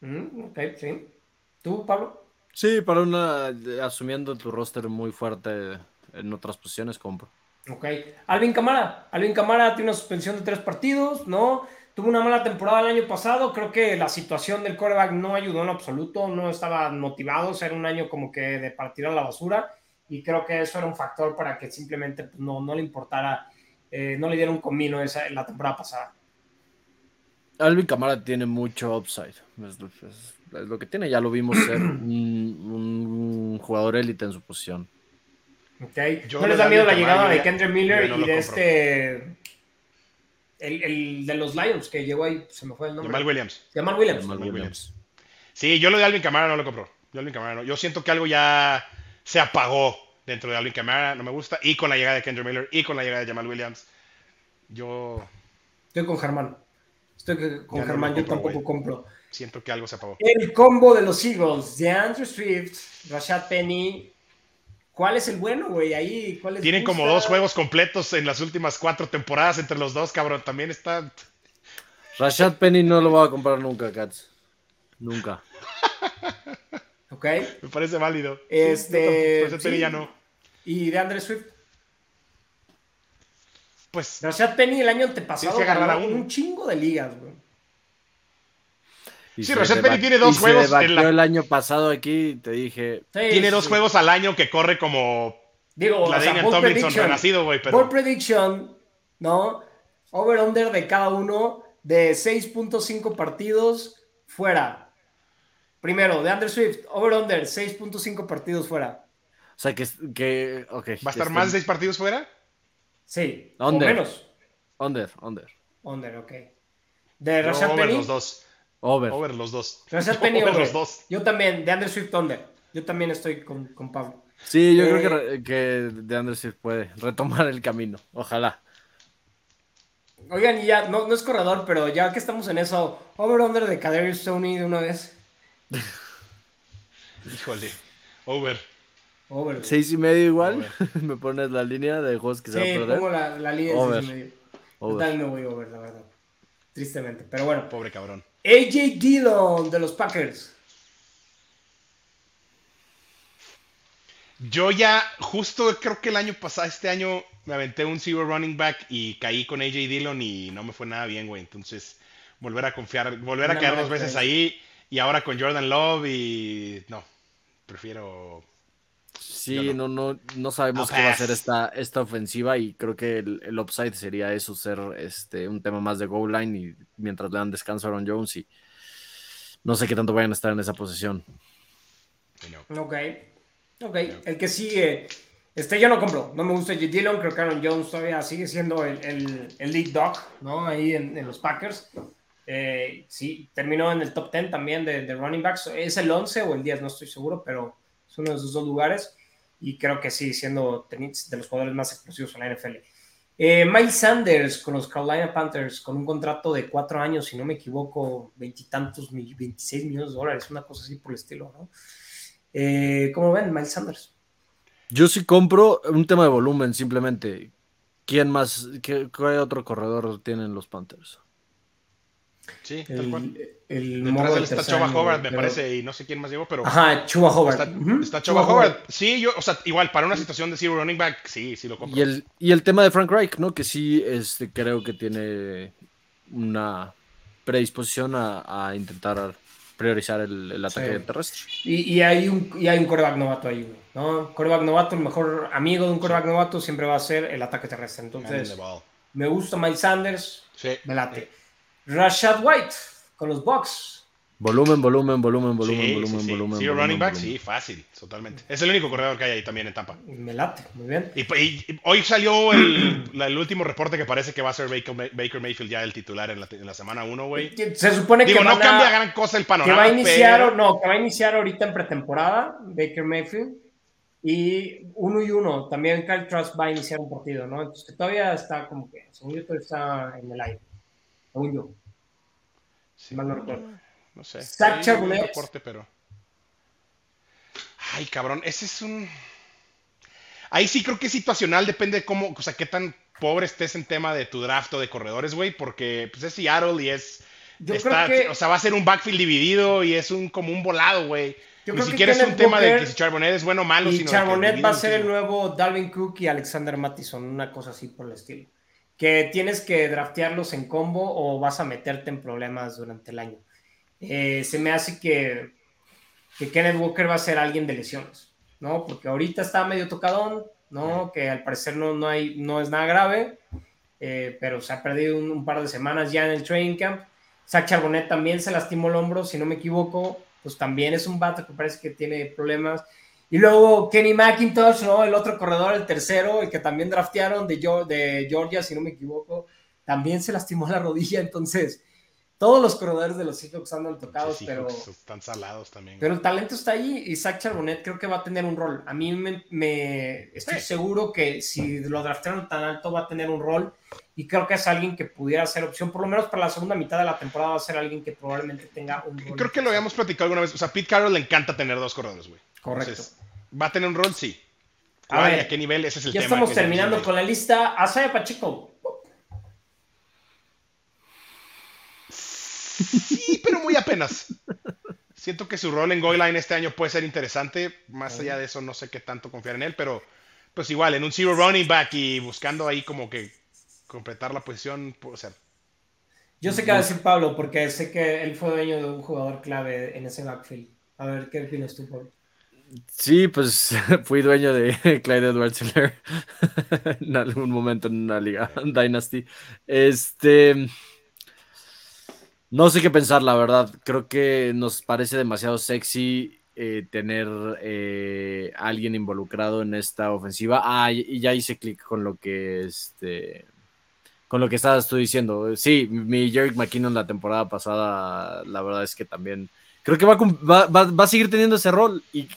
Mm, ok, sí. ¿Tú, Pablo? Sí, para una, asumiendo tu roster muy fuerte en otras posiciones, compro. Ok. Alvin Camara. Alvin Camara tiene una suspensión de tres partidos, ¿no? Tuvo una mala temporada el año pasado. Creo que la situación del quarterback no ayudó en absoluto. No estaba motivado. O era un año como que de partir a la basura. Y creo que eso era un factor para que simplemente pues, no, no le importara, eh, no le diera un comino esa, la temporada pasada. Alvin Camara tiene mucho upside. Es lo que tiene. Ya lo vimos ser un, un jugador élite en su posición. Okay. ¿No les da miedo la llegada de Kendrick Miller no y de este. El, el, de los Lions que llegó ahí, se me fue el nombre. Jamal Williams. Jamal Williams. Jamal Williams. Sí, yo lo de Alvin Camara no lo compro. Yo, Alvin Camara no. yo siento que algo ya se apagó dentro de Alvin Camara, no me gusta. Y con la llegada de Kendrick Miller y con la llegada de Jamal Williams. Yo. Estoy con Germán. Estoy con Germán, no yo tampoco wey. compro. Siento que algo se apagó. El combo de los Eagles, de Andrew Swift, Rashad Penny, ¿Cuál es el bueno, güey? Ahí, ¿cuál es Tienen gusta? como dos juegos completos en las últimas cuatro temporadas entre los dos, cabrón. También está. Rashad Penny no lo voy a comprar nunca, Cats. Nunca. [LAUGHS] ok. Me parece válido. Este. Rashad Penny sí. ya no. ¿Y de Andre Swift? Pues. Rashad Penny el año antepasado que agarrar a un chingo de ligas, güey. Y sí, Rashad Penny tiene dos juegos. en la... el año pasado aquí, te dije. Sí, tiene sí, dos sí. juegos al año que corre como. Digo, la o sea, Tomlinson renacido, güey. Pero... Ball prediction, ¿no? Over-under de cada uno de 6.5 partidos fuera. Primero, de Andrew Swift, over-under, 6.5 partidos fuera. O sea, que. que okay, ¿Va a estar más de 6 partidos fuera? Sí, under. o menos. Under, under. Under, ok. De Rashad no, Penny. los dos. Over. Over los dos. Rashad [LAUGHS] Penny over, over. los dos. Yo también, de Andrew Swift under. Yo también estoy con, con Pablo. Sí, yo Eh, creo que, que de Andrew Swift puede retomar el camino. Ojalá. Oigan, y ya, no, no es corredor, pero ya que estamos en eso, over-under de Kadarius Stoney de una vez. [LAUGHS] Híjole. Over. Over. Seis y medio igual. [LAUGHS] Me pones la línea de juegos que Sí, se va a perder. pongo la, la línea de Over. seis y medio. Over. Total no voy over, la verdad. Tristemente, pero bueno. Pobre cabrón. AJ Dillon de los Packers. Yo ya, justo creo que el año pasado, este año, me aventé un zero running back y caí con AJ Dillon y no me fue nada bien, güey. Entonces, volver a confiar, volver a caer mala dos veces ahí y ahora con Jordan Love y no, prefiero... Sí, no, no, no sabemos qué va a ser esta, esta ofensiva y creo que el, el upside sería eso, ser este un tema más de goal line y mientras le dan descanso a Aaron Jones y no sé qué tanto vayan a estar en esa posición. Ok. Ok. El que sigue. Este yo no compro. No me gusta AJ Dillon. Creo que Aaron Jones todavía sigue siendo el, el, el lead dog, ¿no? Ahí en, en los Packers. Eh, sí, terminó en el top 10 también de, de running backs. Es el 11 o el 10, no estoy seguro, pero es uno de esos dos lugares. Y creo que sí, siendo de los jugadores más explosivos en la NFL. Eh, Miles Sanders con los Carolina Panthers con un contrato de cuatro años, si no me equivoco, veintitantos, mil- 26 millones de dólares, una cosa así por el estilo, ¿no? Eh, ¿Cómo ven, Miles Sanders? Yo sí compro un tema de volumen, simplemente. ¿Quién más? ¿Qué, ¿Qué otro corredor tienen los Panthers? Sí, tal cual. El, el Detrás él está Choba Hobart, me pero- parece, y no sé quién más llegó, pero Ajá, Chuba Hobart. está, Ujú, está Choba Hobart. Sí, yo, o sea, igual, para una situación de zero running back, sí, sí lo compro. Y el, y el tema de Frank Reich, ¿no? Que sí este, creo que tiene una predisposición a, a intentar priorizar el, el ataque Sí. terrestre. Y, y hay un, y hay un coreback novato ahí, güey, ¿no? Coreback novato, el mejor amigo de un coreback novato siempre va a ser el ataque terrestre. Entonces, me gusta Miles Sanders, Sí. me late. Rashad White con los Bucks. Volumen, volumen, volumen, volumen, Sí, volumen, sí, sí. volumen. Volumen, running back, volumen. sí, fácil, totalmente. Es el único corredor que hay ahí también en Tampa. Me late, muy bien. Y, y- y hoy salió el, [CLEARS THROAT] la- el último reporte que parece que va a ser Baker, Baker Mayfield ya el titular en la, en la semana 1, güey. Se supone Digo, que, no a- cambia gran cosa el que panorama, va a iniciar, pero- no, que va a iniciar ahorita en pretemporada, Baker Mayfield. Y uno y uno, también Kyle Trask va a iniciar un partido, ¿no? Entonces que todavía está como que, según yo, todavía está en el aire. Según yo. Sí, mal no recuerdo. No sé. Un reporte, pero... Ay, cabrón, ese es un... Ahí sí creo que es situacional, depende de cómo, o sea, qué tan pobre estés en tema de tu draft o de corredores, güey, porque pues es Seattle y es... Yo está- creo que- O sea, va a ser un backfield dividido y es un como un volado, güey. Yo Ni siquiera es un tema de que si Charbonnet es bueno o malo, Y sino Charbonnet va a ser el muchísimo. nuevo Dalvin Cook y Alexander Mattison, una cosa así por el estilo. Que tienes que draftearlos en combo o vas a meterte en problemas durante el año. Eh, se me hace que, que Kenneth Walker va a ser alguien de lesiones, ¿no? Porque ahorita está medio tocadón, ¿no? Que al parecer no, no, hay, no es nada grave, eh, pero se ha perdido un, un par de semanas ya en el training camp. Zach Charbonnet también se lastimó el hombro, si no me equivoco, pues también es un vato que parece que tiene problemas. Y luego Kenny McIntosh, ¿no? El otro corredor, el tercero, el que también draftearon de, de Georgia, si no me equivoco, también se lastimó la rodilla. Entonces, todos los corredores de los Seahawks andan tocados, Sí, pero, están salados también. pero el talento está ahí y Zach Charbonnet creo que va a tener un rol. A mí me, me- estoy Sí. seguro que si lo draftearon tan alto va a tener un rol y creo que es alguien que pudiera ser opción, por lo menos para la segunda mitad de la temporada va a ser alguien que probablemente tenga un rol. Creo que lo habíamos platicado alguna vez. O sea, a Pete Carroll le encanta tener dos corredores, güey. Correcto. Entonces, ¿Va a tener un rol? Sí. A ¿Cuál y ver, a qué nivel? Ese es el Ya tema. estamos que es terminando con la lista. Asaya Pacheco. Sí, pero muy apenas. Siento que su rol en Goal Line este año puede ser interesante. Más allá de eso, no sé qué tanto confiar en él, pero pues igual, en un zero running back y buscando ahí como que completar la posición, o sea, Yo sé qué va a decir Pablo, porque sé que él fue dueño de un jugador clave en ese backfield. A ver, ¿qué opinas tú, Pablo? Sí, pues [LAUGHS] fui dueño de [LAUGHS] Clyde edwards [LAUGHS] en algún momento en una liga Dynasty. Este. No sé qué pensar, la verdad. Creo que nos parece demasiado sexy eh, tener eh, alguien involucrado en esta ofensiva. Ah, y ya hice clic con lo que este. Con lo que estabas tú diciendo. Sí, mi Jerick McKinnon la temporada pasada, la verdad es que también. Creo que va a, va- va- va a seguir teniendo ese rol. Y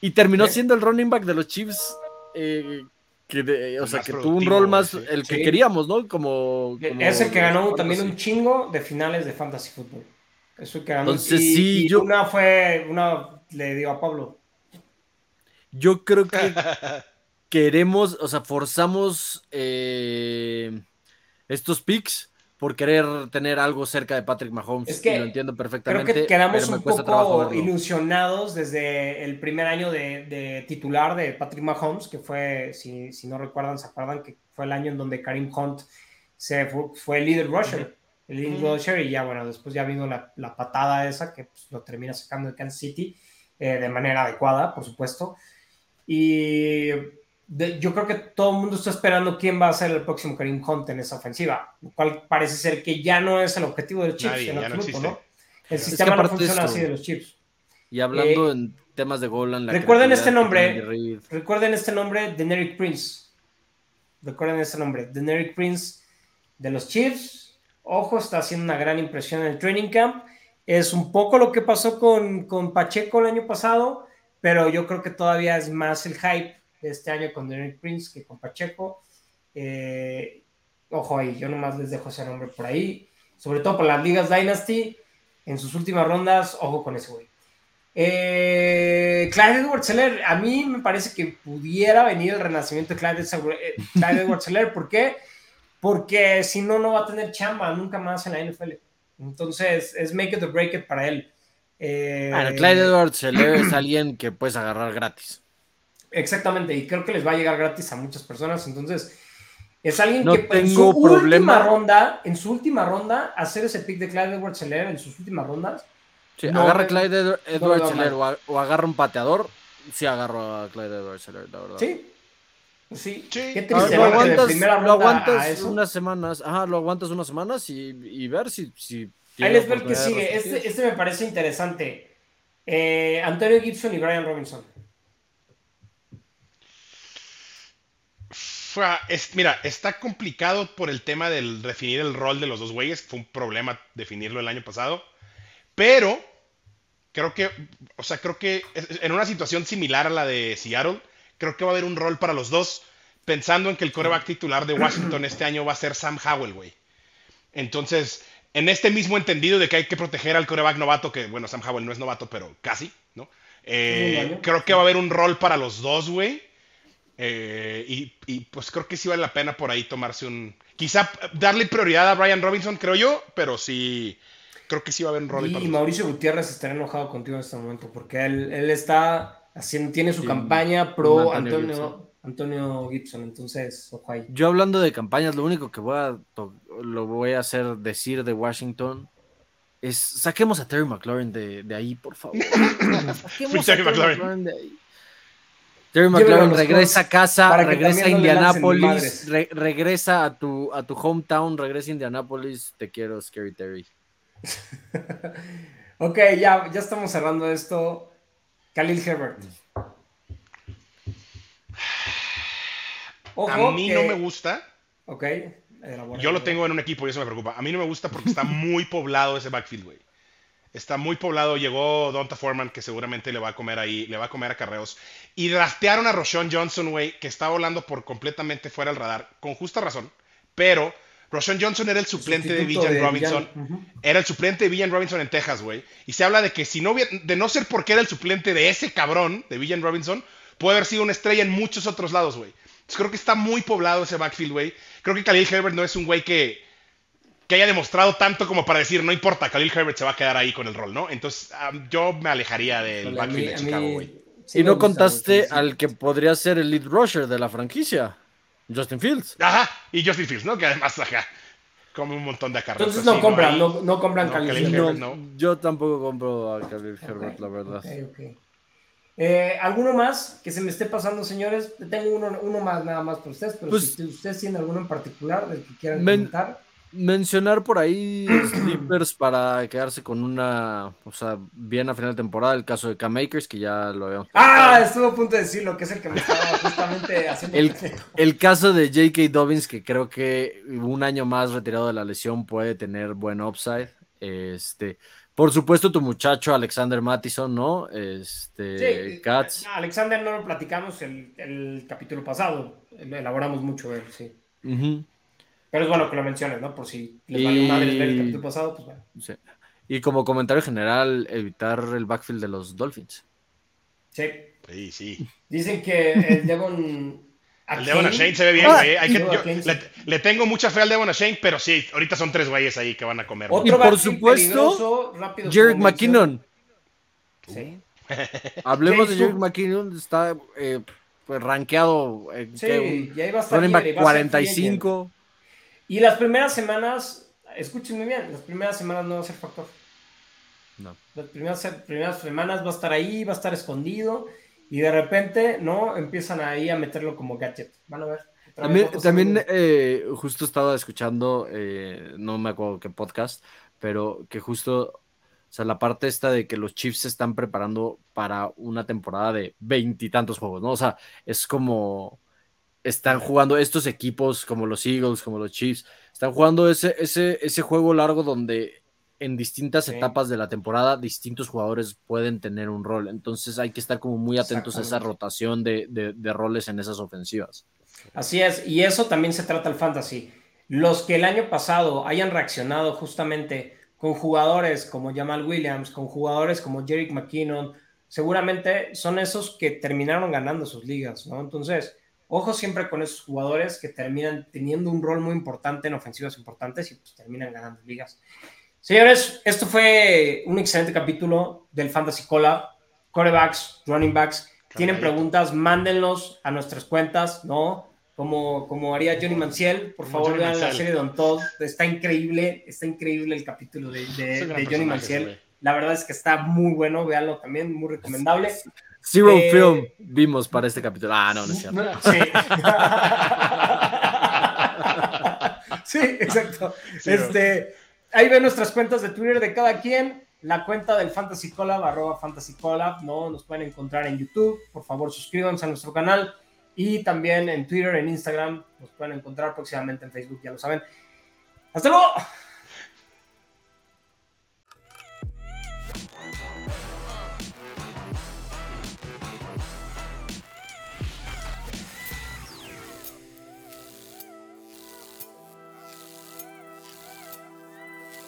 y terminó siendo el running back de los Chiefs. eh, que de- o sea, que tuvo un rol más sí. el que Sí. queríamos, ¿no? Como, como- es el que ganó también un chingo de finales de Fantasy Football. Eso que ganó. Entonces, y, sí, y yo- una fue, una le dio a Pablo. Yo creo que [LAUGHS] queremos, o sea, forzamos eh, estos picks por querer tener algo cerca de Patrick Mahomes. Es que y lo entiendo Creo perfectamente. que quedamos un poco ilusionados desde el primer año de, de titular de Patrick Mahomes, que fue, si, si no recuerdan, se acuerdan que fue el año en donde Karim Hunt se fue, fue el líder rusher, el lead rusher, y ya bueno, después ya vino la, la patada esa que pues, lo termina sacando de Kansas City eh, de manera adecuada, por supuesto. Y de- yo creo que todo el mundo está esperando quién va a ser el próximo Karim Hunt en esa ofensiva, lo cual parece ser que ya no es el objetivo del Chiefs Nadie, en no absoluto. ¿no? El Es que sistema no funciona esto- así de los Chiefs. Y hablando Eh, en temas de Golan, la recuerden este que nombre. Recuerden este nombre, Deneric Prince. Recuerden este nombre, Deneric Prince de los Chiefs. Ojo, está haciendo una gran impresión en el training camp. Es un poco lo que pasó con, con Pacheco el año pasado, pero yo creo que todavía es más el hype de este año con Deneric Prince que con Pacheco. Eh, ojo ahí, yo nomás les dejo ese nombre por ahí. Sobre todo para las ligas Dynasty, en sus últimas rondas, ojo con ese güey. Eh, Clyde edwards helaire a mí me parece que pudiera venir el renacimiento de Clyde, eh, Clyde edwards helaire ¿Por qué? Porque si no, no va a tener chamba nunca más en la NFL. Entonces, es make it or break it para él. Eh, Clyde edwards helaire es alguien que puedes agarrar gratis. Exactamente, y creo que les va a llegar gratis a muchas personas. Entonces, es alguien No que en su tengo problema. última ronda, en su última ronda, hacer ese pick de Clyde edwards helaire en sus últimas rondas, Sí, No, agarra Clyde Ed- Edwards helaire o, o agarra un pateador. Sí, agarro a Clyde Edwards helaire, la verdad. sí. Sí, Sí. qué ver, triste lo ¿no? aguantas, primera lo aguantas unas semanas, ajá, lo aguantas unas semanas y, y ver si, si Ahí les el que sigue. Este, este, me parece interesante. Eh, Antonio Gibson y Brian Robinson. Mira, está complicado por el tema del definir el rol de los dos güeyes. Fue un problema definirlo el año pasado. Pero creo que, o sea, creo que en una situación similar a la de Seattle, creo que va a haber un rol para los dos, pensando en que el coreback titular de Washington este año va a ser Sam Howell, güey. Entonces, en este mismo entendido de que hay que proteger al coreback novato, que bueno, Sam Howell no es novato, pero casi, ¿no? Eh, creo que va a haber un rol para los dos, güey. Eh, y, pues creo que sí vale la pena por ahí tomarse un. Quizá darle prioridad a Brian Robinson, creo yo, pero sí. Creo que sí va a haber un rol. Y, Mauricio Gutiérrez estará enojado contigo en este momento, porque él, está haciendo, tiene su campaña pro Antonio, Antonio, Gibson. Entonces, ojo ahí. Yo hablando de campañas, lo único que voy a lo voy a hacer decir de Washington es saquemos a Terry McLaurin de, de ahí, por favor. [COUGHS] saquemos a Terry McLaurin de ahí. Terry McLaurin regresa a casa, regresa a Indianapolis, regresa a tu, a tu hometown, regresa a Indianapolis. Te quiero, Scary Terry. [LAUGHS] ok, ya, ya estamos cerrando esto. Khalil Herbert. a mí no me gusta. Ok. Yo lo tengo en un equipo y eso me preocupa. A mí no me gusta porque está muy poblado ese backfield, güey. Está muy poblado. Llegó Donta Foreman, que seguramente le va a comer ahí, le va a comer a carreos. Y draftearon a Roshan Johnson, güey, que está volando por completamente fuera del radar, con justa razón. Pero Roshan Johnson era el suplente de Villan Robinson. Era el suplente de Villan Robinson en Texas, güey. Y se habla de que si no, de no ser porque era el suplente de ese cabrón, de Villan Robinson, puede haber sido una estrella en muchos otros lados, güey. creo que está muy poblado ese backfield, güey. Creo que Khalil Herbert no es un güey que que haya demostrado tanto como para decir, no importa, Khalil Herbert se va a quedar ahí con el rol, ¿no? Entonces, yo me alejaría del backfield de Chicago, güey. y no contaste al que podría ser el lead rusher de la franquicia, Justin Fields. Ajá, y Justin Fields, ¿no? Que además, ajá, come un montón de carreras. Entonces no compran, no, no, compran Khalil, Herbert, no. Yo tampoco compro a Khalil Herbert, la verdad. Eh, ¿Alguno más que se me esté pasando, señores? Tengo uno, uno más nada más por ustedes, pero pues si ustedes tienen alguno en particular del que quieran comentar mencionar por ahí [CLEARS THROAT] sleepers para quedarse con una, o sea, bien a final de temporada, el caso de K-Makers, que ya lo habíamos. Ah, estuvo a punto de decirlo, que es el que me estaba justamente [LAUGHS] haciendo. El, el caso de J.K. Dobbins, que creo que un año más retirado de la lesión puede tener buen upside. Este, por supuesto, tu muchacho Alexander Mattison, ¿no? Este, Katz. Alexander no lo platicamos el, el capítulo pasado, elaboramos mucho él, sí. Pero es bueno que lo menciones, ¿no? Por si les vale madre ver el capítulo pasado, pues bueno. Sí. Y como comentario general, evitar el backfield de los Dolphins. Sí. Sí, sí. Dicen que el Devon. [LAUGHS] El Devon Shane se ve bien, güey. Ah, le, tengo mucha fe al Devon Shane, pero sí, ahorita son tres güeyes ahí que van a comer. y por supuesto, Jared McKinnon. Sí. [LAUGHS] Hablemos de Jared McKinnon, está eh, pues rankeado. En sí, ya iba a estar 45. Y las primeras semanas, escúchenme bien, las primeras semanas no va a ser factor. No. Las primeras, primeras semanas va a estar ahí, va a estar escondido y de repente, ¿no? Empiezan ahí a meterlo como gadget. Van a ver. También, también eh, justo estaba escuchando, eh, no me acuerdo qué podcast, pero que justo, o sea, la parte esta de que los Chiefs se están preparando para una temporada de veintitantos juegos, ¿no? O sea, es como están jugando estos equipos como los Eagles, como los Chiefs, están jugando ese, ese, ese juego largo donde en distintas etapas de la temporada distintos jugadores pueden tener un rol. Entonces hay que estar como muy atentos a esa rotación de, de, roles en esas ofensivas. Así es, y eso también se trata el fantasy. Los que el año pasado hayan reaccionado justamente con jugadores como Jamal Williams, con jugadores como Jerick McKinnon, seguramente son esos que terminaron ganando sus ligas, ¿no? Entonces, Ojo siempre con esos jugadores que terminan teniendo un rol muy importante en ofensivas importantes y pues terminan ganando ligas. Señores, esto fue un excelente capítulo del Fantasy Cola. Corebacks, running backs. Tienen preguntas, mándenlos a nuestras cuentas, ¿no? Como, como haría Johnny Manciel, por favor vean la serie de Don Todd. Está increíble, está increíble el capítulo de, de Johnny Manciel. La verdad es que está muy bueno, véanlo también, muy recomendable. Zero eh, Film vimos para este capítulo. Ah, no, no es cierto. Sí, [LAUGHS] sí exacto. este, ahí ven nuestras cuentas de Twitter de cada quien. La cuenta del Fantasy Collab, arroba Fantasy Collab, ¿no? Nos pueden encontrar en YouTube. Por favor, suscríbanse a nuestro canal. Y también en Twitter, en Instagram. Nos pueden encontrar próximamente en Facebook, ya lo saben. ¡Hasta luego!